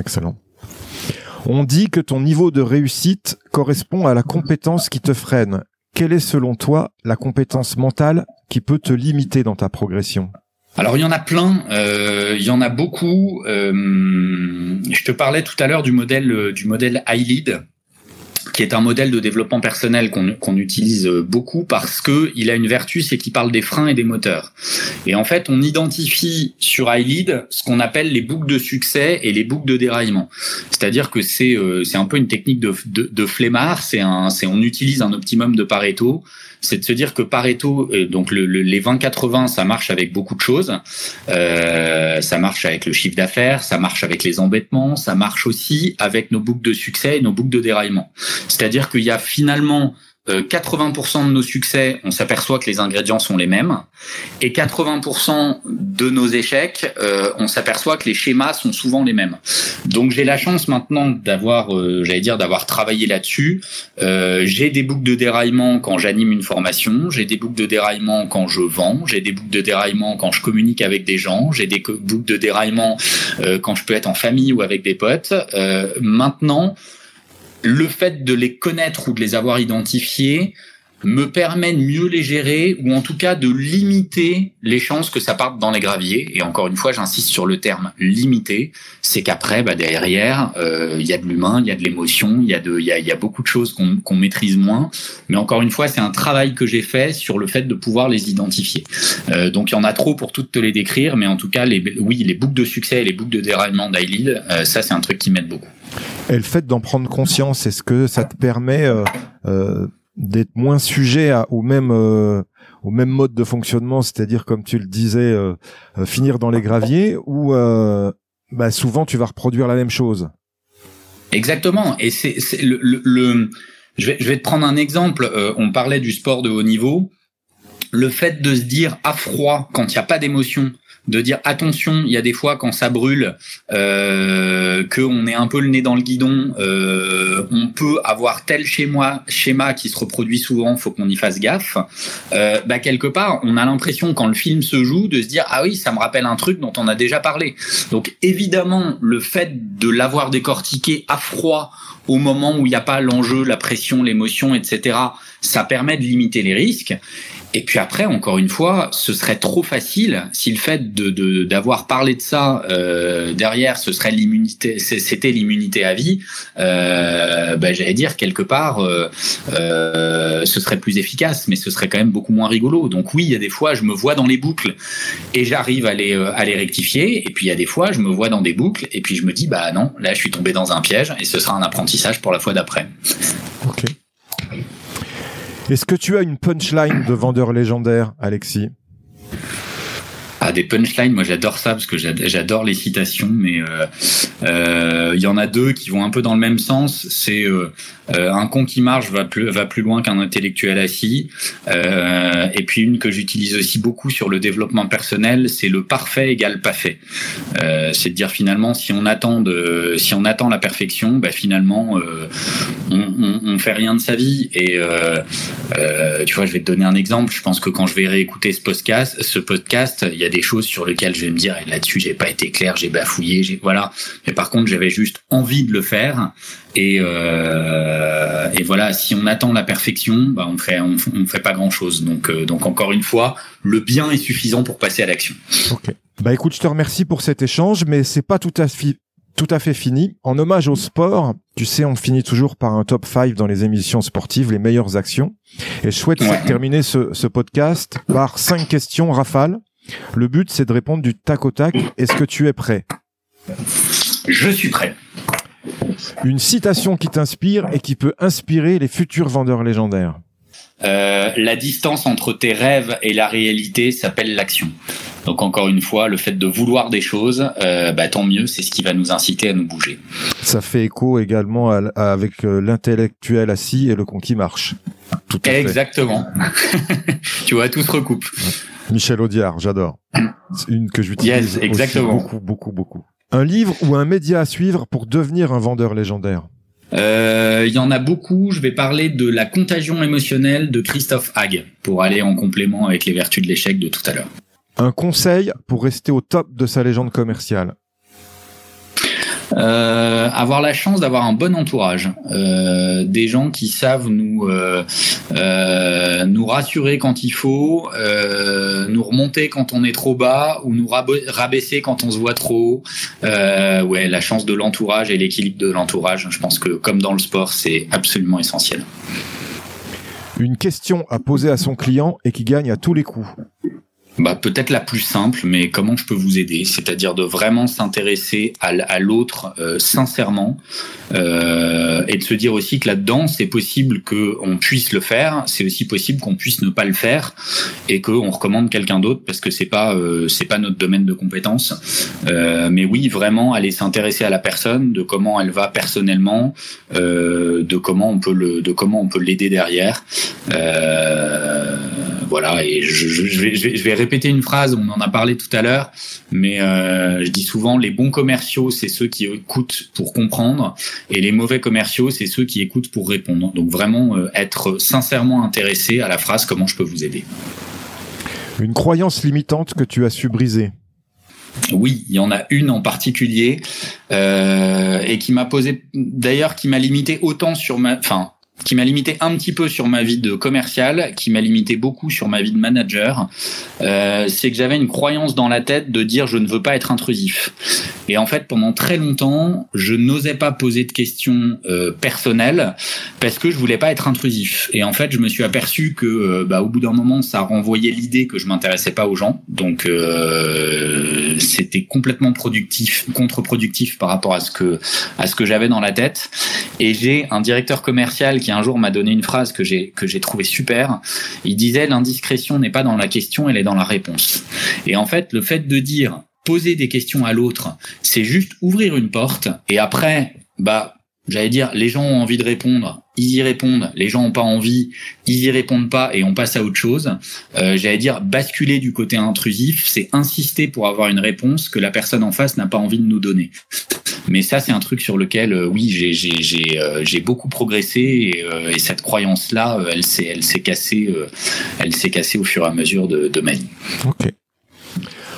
[SPEAKER 1] Excellent. On dit que ton niveau de réussite correspond à la compétence qui te freine. Quelle est selon toi la compétence mentale qui peut te limiter dans ta progression?
[SPEAKER 2] Alors il y en a plein, euh, il y en a beaucoup. Euh, je te parlais tout à l'heure du modèle du modèle iLead qui est un modèle de développement personnel qu'on utilise beaucoup parce que il a une vertu, c'est qu'il parle des freins et des moteurs. Et en fait, on identifie sur iLead ce qu'on appelle les boucles de succès et les boucles de déraillement. C'est-à-dire que c'est euh, c'est un peu une technique de, de, de flemmard. C'est un c'est on utilise un optimum de Pareto c'est de se dire que Pareto, euh, donc le, les 20-80, ça marche avec beaucoup de choses. Euh, ça marche avec le chiffre d'affaires, ça marche avec les embêtements, ça marche aussi avec nos boucles de succès et nos boucles de déraillement. C'est-à-dire qu'il y a finalement 80% euh, de nos succès, on s'aperçoit que les ingrédients sont les mêmes, et 80% de nos échecs, euh, on s'aperçoit que les schémas sont souvent les mêmes. Donc j'ai la chance maintenant d'avoir, euh, j'allais dire, d'avoir travaillé là-dessus. j'ai des boucles de déraillement quand j'anime une formation, j'ai des boucles de déraillement quand je vends, j'ai des boucles de déraillement quand je communique avec des gens, j'ai des boucles de déraillement quand je peux être en famille ou avec des potes. maintenant le fait de les connaître ou de les avoir identifiés me permet de mieux les gérer ou en tout cas de limiter les chances que ça parte dans les graviers. Et encore une fois, j'insiste sur le terme limiter, c'est qu'après, bah, derrière, euh, il y a de l'humain, il y a de l'émotion, il y a de, il y a, beaucoup de choses qu'on maîtrise moins. Mais encore une fois, c'est un travail que j'ai fait sur le fait de pouvoir les identifier. Euh, donc il y en a trop pour toutes te les décrire, mais en tout cas, les, oui, les boucles de succès et les boucles de déraillement d'Ailid, euh, ça c'est un truc qui m'aide beaucoup.
[SPEAKER 1] Et le fait d'en prendre conscience, est-ce que ça te permet euh, euh, d'être moins sujet à, au même euh, au même mode de fonctionnement, c'est-à-dire comme tu le disais, finir dans les graviers, ou bah, souvent tu vas reproduire la même chose?
[SPEAKER 2] Exactement. Et c'est le, le, je vais je vais te prendre un exemple. on parlait du sport de haut niveau. Le fait de se dire à froid quand il n'y a pas d'émotion, de dire attention, il y a des fois quand ça brûle, euh, qu'on est un peu le nez dans le guidon, euh, on peut avoir tel schéma, schéma qui se reproduit souvent, faut qu'on y fasse gaffe. Euh, bah quelque part, on a l'impression quand le film se joue de se dire ah oui, ça me rappelle un truc dont on a déjà parlé. Donc évidemment, le fait de l'avoir décortiqué à froid au moment où il n'y a pas l'enjeu, la pression, l'émotion, etc., ça permet de limiter les risques. Et puis après, encore une fois, ce serait trop facile si le fait d'avoir parlé de ça euh, derrière, ce serait l'immunité, c'était l'immunité à vie. Euh, ben, j'allais dire quelque part, euh, euh, ce serait plus efficace, mais ce serait quand même beaucoup moins rigolo. Donc oui, il y a des fois, je me vois dans les boucles et j'arrive à les rectifier. Et puis il y a des fois, je me vois dans des boucles et puis je me dis bah non, là je suis tombé dans un piège et ce sera un apprentissage pour la fois d'après.
[SPEAKER 1] Est-ce que tu as une punchline de vendeur légendaire, Alexis?
[SPEAKER 2] Ah, des punchlines, moi j'adore ça parce que j'adore les citations, mais euh, euh, il y en a deux qui vont un peu dans le même sens. C'est euh, euh, un con qui marche va plus, va plus loin qu'un intellectuel assis. Euh, et puis une que j'utilise aussi beaucoup sur le développement personnel, c'est le parfait égale pas fait. Euh, c'est de dire finalement si on attend de, si on attend la perfection, bah finalement euh, on, on, fait rien de sa vie. Et euh, tu vois, je vais te donner un exemple. Je pense que quand je vais réécouter ce podcast, ce podcast, il y a des choses sur lesquelles je vais me dire là-dessus j'ai pas été clair, j'ai bafouillé, j'ai voilà. Mais par contre j'avais juste envie de le faire et, euh, et voilà, si on attend la perfection, bah on fait on, fait pas grand chose. Donc euh, donc encore une fois, le bien est suffisant pour passer à l'action.
[SPEAKER 1] Ok. Bah écoute, je te remercie pour cet échange, mais c'est pas tout à fait tout à fait fini. En hommage au sport, tu sais, on finit toujours par un top 5 dans les émissions sportives, les meilleures actions. Et je souhaite terminer ce, ce podcast par cinq questions rafales. Le but, c'est de répondre du tac au tac. Est-ce que tu es prêt?
[SPEAKER 2] Je suis prêt.
[SPEAKER 1] Une citation qui t'inspire et qui peut inspirer les futurs vendeurs légendaires.
[SPEAKER 2] Euh, la distance entre tes rêves et la réalité s'appelle l'action. Donc encore une fois, le fait de vouloir des choses, euh, bah, tant mieux, c'est ce qui va nous inciter à nous bouger.
[SPEAKER 1] Ça fait écho également avec euh, l'intellectuel assis et le con qui marche.
[SPEAKER 2] Tout à Exactement. tu vois, tout se recoupe.
[SPEAKER 1] Michel Audiard, j'adore. C'est une que j'utilise exactement. beaucoup, beaucoup, beaucoup. Un livre ou un média à suivre pour devenir un vendeur légendaire?
[SPEAKER 2] Euh, il y en a beaucoup. Je vais parler de la contagion émotionnelle de Christophe Hague pour aller en complément avec les vertus de l'échec de tout à l'heure.
[SPEAKER 1] Un conseil pour rester au top de sa légende commerciale
[SPEAKER 2] euh, avoir la chance d'avoir un bon entourage, euh, des gens qui savent nous euh, nous rassurer quand il faut, nous remonter quand on est trop bas ou nous rabaisser quand on se voit trop haut. ouais, la chance de l'entourage et l'équilibre de l'entourage, je pense que comme dans le sport, c'est absolument essentiel.
[SPEAKER 1] Une question à poser à son client et qui gagne à tous les coups
[SPEAKER 2] bah, peut-être la plus simple, mais comment je peux vous aider? C'est-à-dire de vraiment s'intéresser à, l'autre euh, sincèrement euh, et de se dire aussi que là-dedans, c'est possible qu'on puisse le faire, c'est aussi possible qu'on puisse ne pas le faire et qu'on recommande quelqu'un d'autre parce que c'est pas euh, pas notre domaine de compétence. Mais oui, vraiment aller s'intéresser à la personne, de comment elle va personnellement, de comment on peut le de comment on l'aider derrière. voilà, et je, vais, je vais répéter une phrase, on en a parlé tout à l'heure, mais euh, je dis souvent les bons commerciaux, c'est ceux qui écoutent pour comprendre, et les mauvais commerciaux, c'est ceux qui écoutent pour répondre. Donc vraiment euh, être sincèrement intéressé à la phrase comment je peux vous aider.
[SPEAKER 1] Une croyance limitante que tu as su briser.
[SPEAKER 2] Oui, il y en a une en particulier euh, et qui m'a posé, d'ailleurs, qui m'a limité autant sur ma, enfin, qui m'a limité un petit peu sur ma vie de commercial, qui m'a limité beaucoup sur ma vie de manager, euh, c'est que j'avais une croyance dans la tête de dire je ne veux pas être intrusif. Et en fait, pendant très longtemps, je n'osais pas poser de questions euh, personnelles parce que je voulais pas être intrusif. Et en fait, je me suis aperçu que, euh, bah, au bout d'un moment, ça renvoyait l'idée que je m'intéressais pas aux gens. Donc, euh, c'était complètement productif, contre-productif par rapport à ce que à ce que j'avais dans la tête. Et j'ai un directeur commercial qui un jour m'a donné une phrase que j'ai que j'ai trouvé super. Il disait l'indiscrétion n'est pas dans la question, elle est dans la réponse. Et en fait, le fait de dire poser des questions à l'autre, c'est juste ouvrir une porte et après, bah j'allais dire, les gens ont envie de répondre, ils y répondent, les gens ont pas envie, ils y répondent pas et on passe à autre chose. Euh, j'allais dire, basculer du côté intrusif, c'est insister pour avoir une réponse que la personne en face n'a pas envie de nous donner. Mais ça, c'est un truc sur lequel, euh, oui, j'ai j'ai euh, j'ai beaucoup progressé et, euh, et cette croyance-là, elle s'est elle s'est cassée, elle s'est cassée au fur et à mesure de, de ma vie.
[SPEAKER 1] Ok.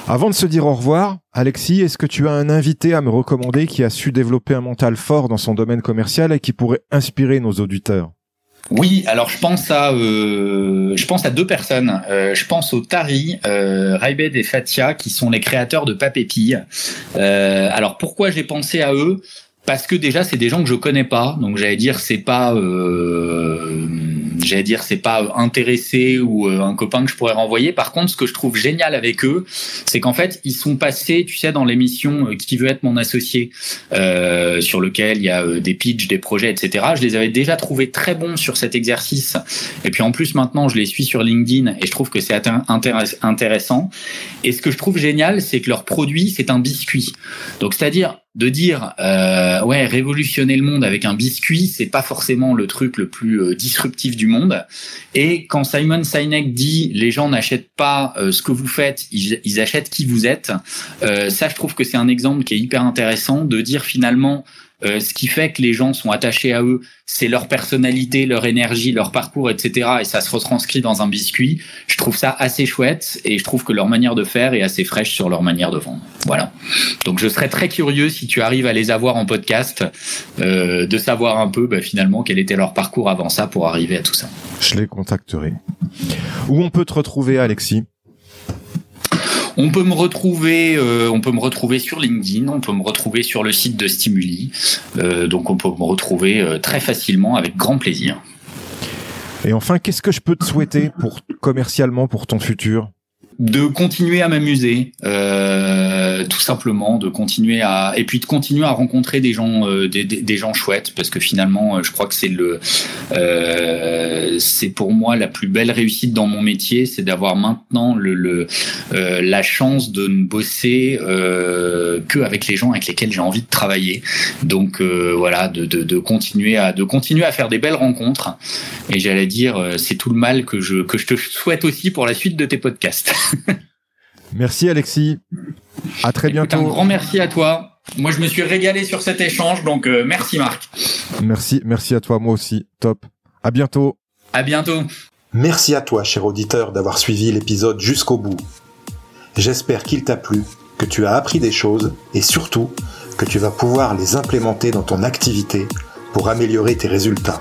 [SPEAKER 1] Avant de se dire au revoir, Alexis, est-ce que tu as un invité à me recommander qui a su développer un mental fort dans son domaine commercial et qui pourrait inspirer nos auditeurs?
[SPEAKER 2] Oui, alors je pense à euh, je pense à deux personnes. Euh, je pense aux Tari, euh, Raibed et Fatia, qui sont les créateurs de Papépille. Alors pourquoi j'ai pensé à eux? Parce que déjà c'est des gens que je connais pas, donc j'allais dire c'est pas euh, j'allais dire c'est pas intéressé ou euh, un copain que je pourrais renvoyer. Par contre, ce que je trouve génial avec eux, c'est qu'en fait, ils sont passés, tu sais, dans l'émission euh, Qui veut être mon associé, euh, sur lequel il y a euh, des pitchs, des projets, etc. Je les avais déjà trouvés très bons sur cet exercice. Et puis en plus, maintenant, je les suis sur LinkedIn et je trouve que c'est intéressant. Et ce que je trouve génial, c'est que leur produit, c'est un biscuit. Donc, c'est-à-dire, de dire euh, ouais révolutionner le monde avec un biscuit c'est pas forcément le truc le plus euh, disruptif du monde. Et quand Simon Sinek dit les gens n'achètent pas euh, ce que vous faites ils, ils, achètent qui vous êtes euh, ça je trouve que c'est un exemple qui est hyper intéressant de dire finalement euh, ce qui fait que les gens sont attachés à eux, c'est leur personnalité, leur énergie, leur parcours, etc. Et ça se retranscrit dans un biscuit. Je trouve ça assez chouette et je trouve que leur manière de faire est assez fraîche sur leur manière de vendre. Voilà. Donc je serais très curieux si tu arrives à les avoir en podcast, euh, de savoir un peu bah, finalement quel était leur parcours avant ça pour arriver à tout ça.
[SPEAKER 1] Je les contacterai. Où on peut te retrouver, Alexis?
[SPEAKER 2] On peut me retrouver, euh, on peut me retrouver sur LinkedIn, on peut me retrouver sur le site de Stimuli, euh, donc on peut me retrouver euh, très facilement avec grand plaisir.
[SPEAKER 1] Et enfin, qu'est-ce que je peux te souhaiter pour commercialement pour ton futur?
[SPEAKER 2] De continuer à m'amuser, euh, tout simplement, de continuer à et puis de continuer à rencontrer des gens, euh, des, des, gens chouettes, parce que finalement, euh, je crois que c'est le, euh, c'est pour moi la plus belle réussite dans mon métier, c'est d'avoir maintenant le, le euh, la chance de ne bosser que avec les gens avec lesquels j'ai envie de travailler. Donc voilà, de, de, de, continuer à de continuer à faire des belles rencontres. Et j'allais dire, c'est tout le mal que je que je te souhaite aussi pour la suite de tes podcasts.
[SPEAKER 1] merci Alexis. À très bientôt. Un
[SPEAKER 2] grand merci à toi. Moi, je me suis régalé sur cet échange, donc euh, merci Marc.
[SPEAKER 1] Merci, merci à toi, moi aussi. Top. À bientôt.
[SPEAKER 2] À bientôt.
[SPEAKER 3] Merci à toi, cher auditeur, d'avoir suivi l'épisode jusqu'au bout. J'espère qu'il t'a plu, que tu as appris des choses et surtout
[SPEAKER 1] que tu vas pouvoir les implémenter dans ton activité pour améliorer tes résultats.